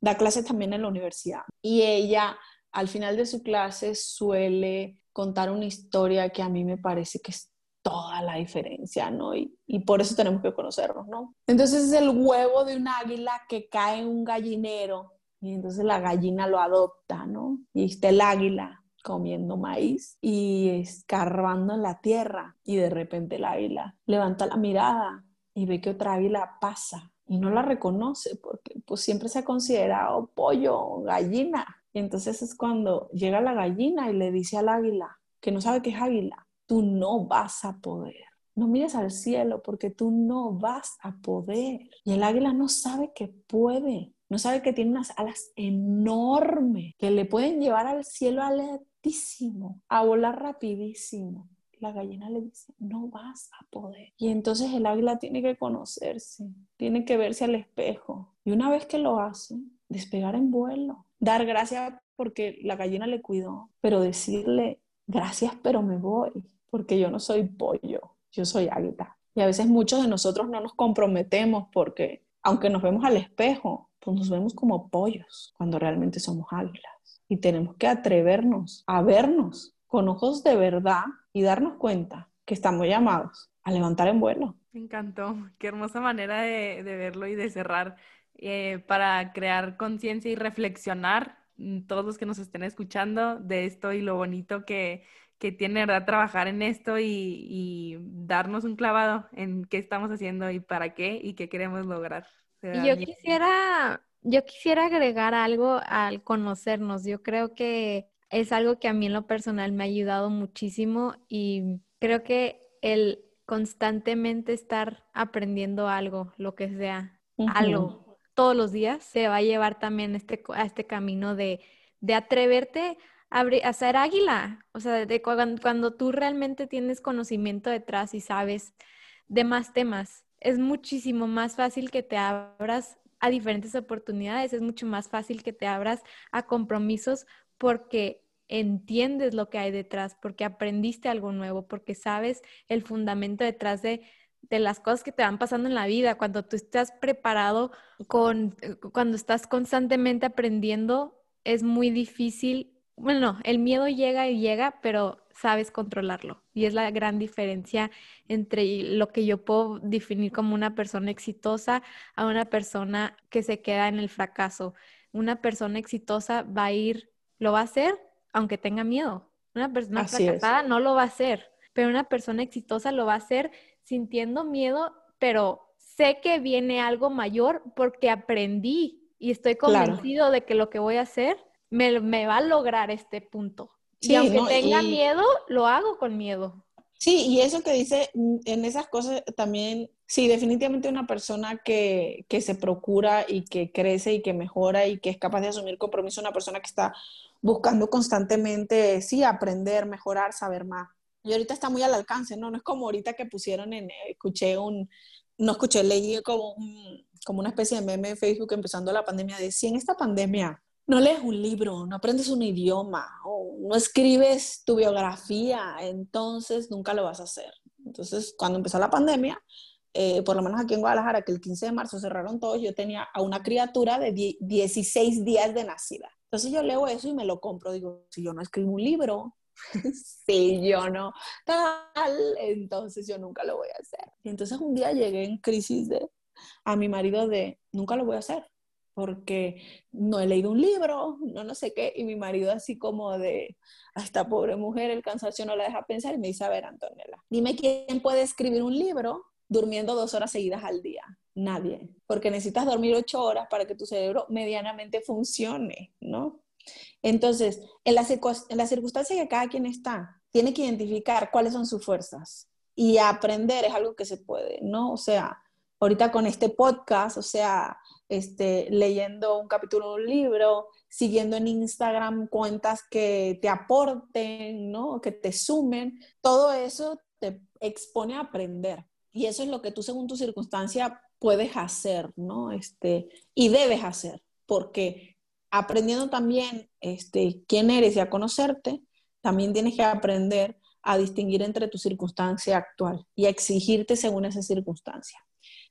da clases también en la universidad y ella al final de su clase suele contar una historia que a mí me parece que es toda la diferencia, ¿no? Y, por eso tenemos que conocernos, ¿no? Entonces es el huevo de un águila que cae en un gallinero y entonces la gallina lo adopta, ¿no? Y está el águila comiendo maíz y escarbando en la tierra y de repente el águila levanta la mirada y ve que otra águila pasa y no la reconoce porque pues siempre se ha considerado pollo, gallina. Y entonces es cuando llega la gallina y le dice al águila, que no sabe que es águila, tú no vas a poder. No mires al cielo porque tú no vas a poder. Y el águila no sabe que puede, no sabe que tiene unas alas enormes que le pueden llevar al cielo altísimo, a volar rapidísimo la gallina le dice, no vas a poder. Y entonces el águila tiene que conocerse, tiene que verse al espejo. Y una vez que lo hace, despegar en vuelo, dar gracias porque la gallina le cuidó, pero decirle, gracias, pero me voy, porque yo no soy pollo, yo soy águila. Y a veces muchos de nosotros no nos comprometemos porque, aunque nos vemos al espejo, pues nos vemos como pollos, cuando realmente somos águilas. Y tenemos que atrevernos a vernos con ojos de verdad y darnos cuenta que estamos llamados a levantar en vuelo. Me encantó, qué hermosa manera de, verlo y de cerrar eh, para crear conciencia y reflexionar mm, todos los que nos estén escuchando de esto y lo bonito que, que tiene, ¿verdad? Trabajar en esto y, y, darnos un clavado en qué estamos haciendo y para qué y qué queremos lograr. Y yo quisiera, yo quisiera agregar algo al conocernos. Yo creo que es algo que a mí en lo personal me ha ayudado muchísimo y creo que el constantemente estar aprendiendo algo, lo que sea, algo, todos los días, se va a llevar también este, a este camino de, de atreverte a, a, ser águila. O sea, de cuando, cuando tú realmente tienes conocimiento detrás y sabes de más temas, es muchísimo más fácil que te abras a diferentes oportunidades, es mucho más fácil que te abras a compromisos porque entiendes lo que hay detrás, porque aprendiste algo nuevo, porque sabes el fundamento detrás de, las cosas que te van pasando en la vida, cuando tú estás preparado con, eh, cuando estás constantemente aprendiendo, es muy difícil. Bueno, el miedo llega y llega, pero sabes controlarlo. Y es la gran diferencia entre lo que yo puedo definir como una persona exitosa a una persona que se queda en el fracaso. Una persona exitosa va a ir lo va a hacer aunque tenga miedo. Una persona fracasada no lo va a hacer, pero una persona exitosa lo va a hacer sintiendo miedo, pero sé que viene algo mayor porque aprendí y estoy convencido de que lo que voy a hacer me, me va a lograr este punto. y aunque tenga miedo, lo hago con miedo. Sí, y eso que dice mm, en esas cosas también, sí, definitivamente una persona que, que, se procura y que crece y que mejora y que es capaz de asumir compromiso, una persona que está buscando constantemente, sí, aprender, mejorar, saber más. Y ahorita está muy al alcance, ¿no? No es como ahorita que pusieron en, escuché un, no escuché, leí como, como una especie de meme en Facebook empezando la pandemia de si en esta pandemia no lees un libro, no aprendes un idioma, o no escribes tu biografía, entonces nunca lo vas a hacer. Entonces, cuando empezó la pandemia, eh, por lo menos aquí en Guadalajara, que el 15 de marzo cerraron todos, yo tenía a una criatura de 16 días de nacida. Entonces yo leo eso y me lo compro. Digo, si yo no escribo un libro, si yo no, tal, entonces yo nunca lo voy a hacer. Y entonces un día llegué en crisis de, a mi marido de, nunca lo voy a hacer porque no he leído un libro, no no sé qué, y mi marido así como de, a esta pobre mujer el cansancio no la deja pensar, y me dice, a ver, Antonella, dime quién puede escribir un libro durmiendo dos horas seguidas al día. Nadie, porque necesitas dormir ocho horas para que tu cerebro medianamente funcione, ¿no? Entonces, en la, en la circunstancia que cada quien está, tiene que identificar cuáles son sus fuerzas y aprender es algo que se puede, ¿no? O sea, ahorita con este podcast, o sea, este, leyendo un capítulo de un libro, siguiendo en Instagram cuentas que te aporten, ¿no? que te sumen, todo eso te expone a aprender. Y eso es lo que tú, según tu circunstancia, puedes hacer, ¿no? Este, y debes hacer, porque aprendiendo también este, quién eres y a conocerte, también tienes que aprender a distinguir entre tu circunstancia actual y a exigirte según esa circunstancia.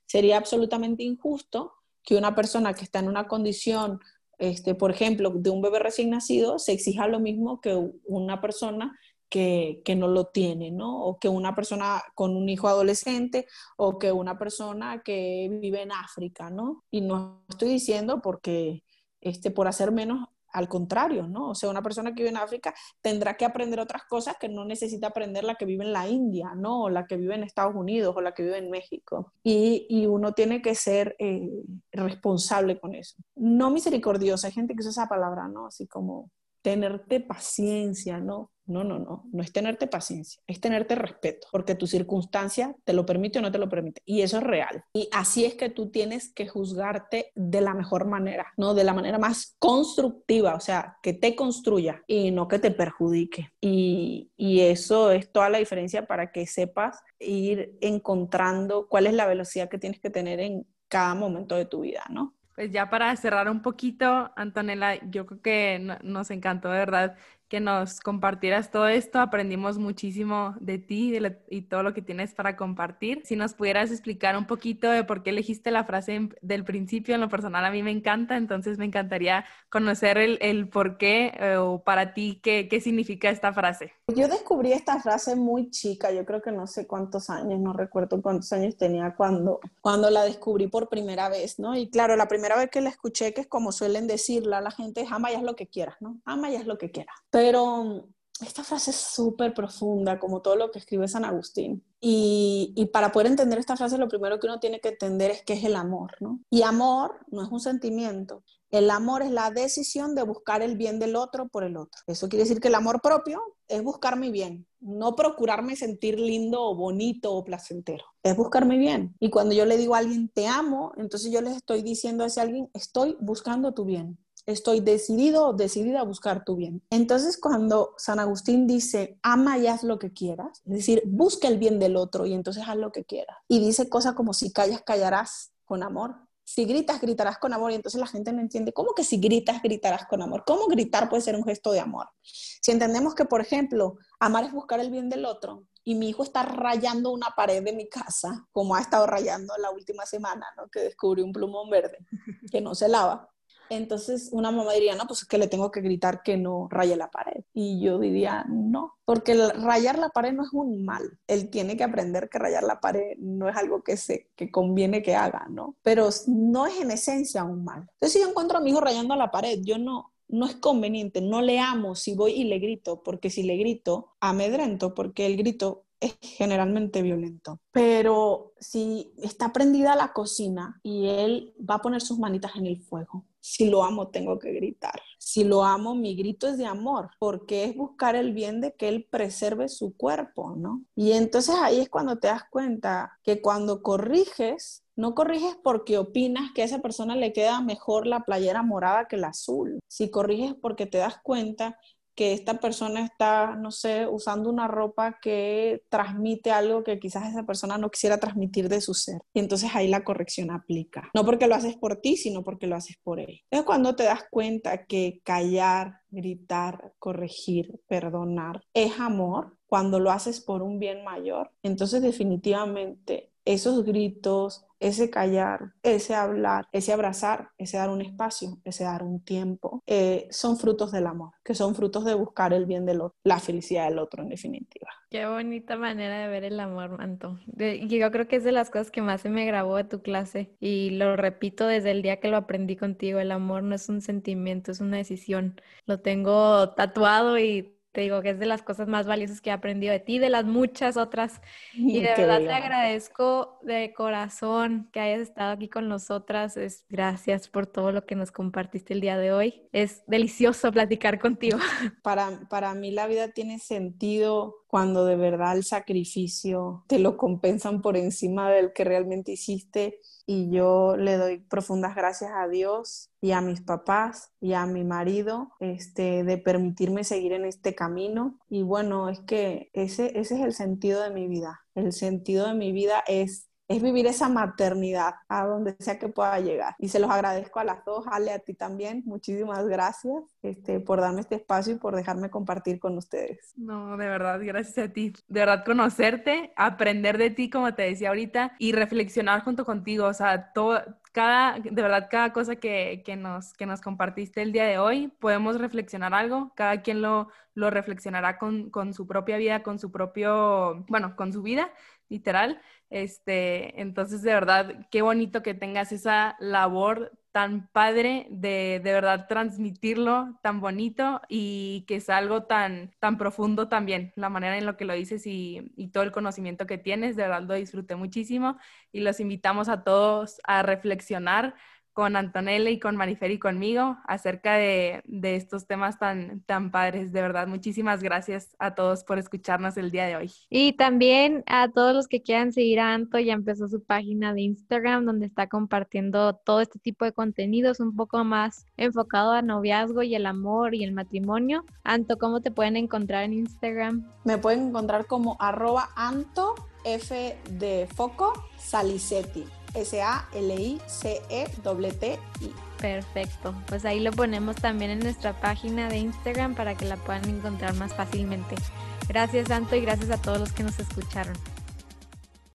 Sería absolutamente injusto que una persona que está en una condición, este, por ejemplo, de un bebé recién nacido, se exija lo mismo que una persona que, no lo tiene, ¿no? O que una persona con un hijo adolescente o que una persona que vive en África, ¿no? Y no estoy diciendo porque, este, por hacer menos al contrario, ¿no? O sea, una persona que vive en África tendrá que aprender otras cosas que no necesita aprender la que vive en la India, ¿no? O la que vive en Estados Unidos o la que vive en México. Y, uno tiene que ser eh, responsable con eso. No misericordiosa, hay gente que usa esa palabra, ¿no? Así como tenerte paciencia, ¿no? No, no, no, no es tenerte paciencia, es tenerte respeto, porque tu circunstancia te lo permite o no te lo permite, y eso es real. Y así es que tú tienes que juzgarte de la mejor manera, ¿no? De la manera más constructiva, o sea, que te construya y no que te perjudique. Y, y eso es toda la diferencia para que sepas ir encontrando cuál es la velocidad que tienes que tener en cada momento de tu vida, ¿no? Pues ya para cerrar un poquito, Antonella, yo creo que nos encantó de verdad que nos compartieras todo esto. Aprendimos muchísimo de ti y todo lo que tienes para compartir. Si nos pudieras explicar un poquito de por qué elegiste la frase del principio, en lo personal a mí me encanta, entonces me encantaría conocer el, el por qué eh, o para ti qué, qué significa esta frase. Yo descubrí esta frase muy chica, yo creo que no sé cuántos años, no recuerdo cuántos años tenía cuando, cuando la descubrí por primera vez, ¿no? Y claro, la primera vez que la escuché, que es como suelen decirla la gente, ama ya es lo que quieras, ¿no? Ama ya es lo que quieras. Pero esta frase es súper profunda, como todo lo que escribe San Agustín. Y, para poder entender esta frase, lo primero que uno tiene que entender es qué es el amor, ¿no? Y amor no es un sentimiento. El amor es la decisión de buscar el bien del otro por el otro. Eso quiere decir que el amor propio es buscar mi bien, no procurarme sentir lindo o bonito o placentero. Es buscar mi bien. Y cuando yo le digo a alguien te amo, entonces yo les estoy diciendo a ese alguien estoy buscando tu bien estoy decidido decidida a buscar tu bien. Entonces, cuando San Agustín dice, ama y haz lo que quieras, es decir, busca el bien del otro y entonces haz lo que quieras. Y dice cosas como, si callas, callarás con amor. Si gritas, gritarás con amor. Y entonces la gente no entiende, ¿cómo que si gritas, gritarás con amor? ¿Cómo gritar puede ser un gesto de amor? Si entendemos que, por ejemplo, amar es buscar el bien del otro, y mi hijo está rayando una pared de mi casa, como ha estado rayando la última semana, ¿no? que descubrió un plumón verde que no se lava. Entonces una mamá diría, no, pues es que le tengo que gritar que no raye la pared. Y yo diría, no, porque rayar la pared no es un mal. Él tiene que aprender que rayar la pared no es algo que, se, que conviene que haga, ¿no? Pero no es en esencia un mal. Entonces si yo encuentro a mi hijo rayando la pared, yo no, no es conveniente, no le amo si voy y le grito, porque si le grito, amedrento, porque el grito es generalmente violento. Pero si está prendida la cocina y él va a poner sus manitas en el fuego, si lo amo tengo que gritar. Si lo amo, mi grito es de amor, porque es buscar el bien de que él preserve su cuerpo, ¿no? Y entonces ahí es cuando te das cuenta que cuando corriges, no corriges porque opinas que a esa persona le queda mejor la playera morada que la azul. Si corriges porque te das cuenta que esta persona está, no sé, usando una ropa que transmite algo que quizás esa persona no quisiera transmitir de su ser. Y entonces ahí la corrección aplica. No porque lo haces por ti, sino porque lo haces por él. Es cuando te das cuenta que callar, gritar, corregir, perdonar es amor, cuando lo haces por un bien mayor, entonces definitivamente esos gritos, ese callar, ese hablar, ese abrazar, ese dar un espacio, ese dar un tiempo, eh, son frutos del amor, que son frutos de buscar el bien del otro, la felicidad del otro en definitiva. Qué bonita manera de ver el amor, Manto. Yo creo que es de las cosas que más se me grabó de tu clase y lo repito desde el día que lo aprendí contigo, el amor no es un sentimiento, es una decisión. Lo tengo tatuado y te digo que es de las cosas más valiosas que he aprendido de ti, de las muchas otras. Y de verdad te agradezco de corazón que hayas estado aquí con nosotras. Es, gracias por todo lo que nos compartiste el día de hoy. Es delicioso platicar contigo. Para, para mí la vida tiene sentido cuando de verdad el sacrificio te lo compensan por encima del que realmente hiciste. Y yo le doy profundas gracias a Dios y a mis papás y a mi marido este, de permitirme seguir en este camino. Y bueno, es que ese, ese es el sentido de mi vida. El sentido de mi vida es es vivir esa maternidad a donde sea que pueda llegar. Y se los agradezco a las dos, Ale, a ti también. Muchísimas gracias este, por darme este espacio y por dejarme compartir con ustedes. No, de verdad, gracias a ti. De verdad, conocerte, aprender de ti, como te decía ahorita, y reflexionar junto contigo. O sea, todo, cada, de verdad, cada cosa que, que, nos, que nos compartiste el día de hoy, podemos reflexionar algo. Cada quien lo, lo reflexionará con, con su propia vida, con su propio, bueno, con su vida, literal este, entonces, de verdad, qué bonito que tengas esa labor tan padre de de verdad transmitirlo tan bonito y que es algo tan, tan profundo también, la manera en lo que lo dices y, y todo el conocimiento que tienes, de verdad lo disfruté muchísimo y los invitamos a todos a reflexionar con Antonella y con Marifer y conmigo acerca de, de, estos temas tan, tan padres. De verdad, muchísimas gracias a todos por escucharnos el día de hoy. Y también a todos los que quieran seguir a Anto, ya empezó su página de Instagram donde está compartiendo todo este tipo de contenidos un poco más enfocado a noviazgo y el amor y el matrimonio. Anto, ¿cómo te pueden encontrar en Instagram? Me pueden encontrar como arroba Anto F de Foco Salicetti. S-A-L-I-C-E-T-I. Perfecto, pues ahí lo ponemos también en nuestra página de Instagram para que la puedan encontrar más fácilmente. Gracias Santo y gracias a todos los que nos escucharon.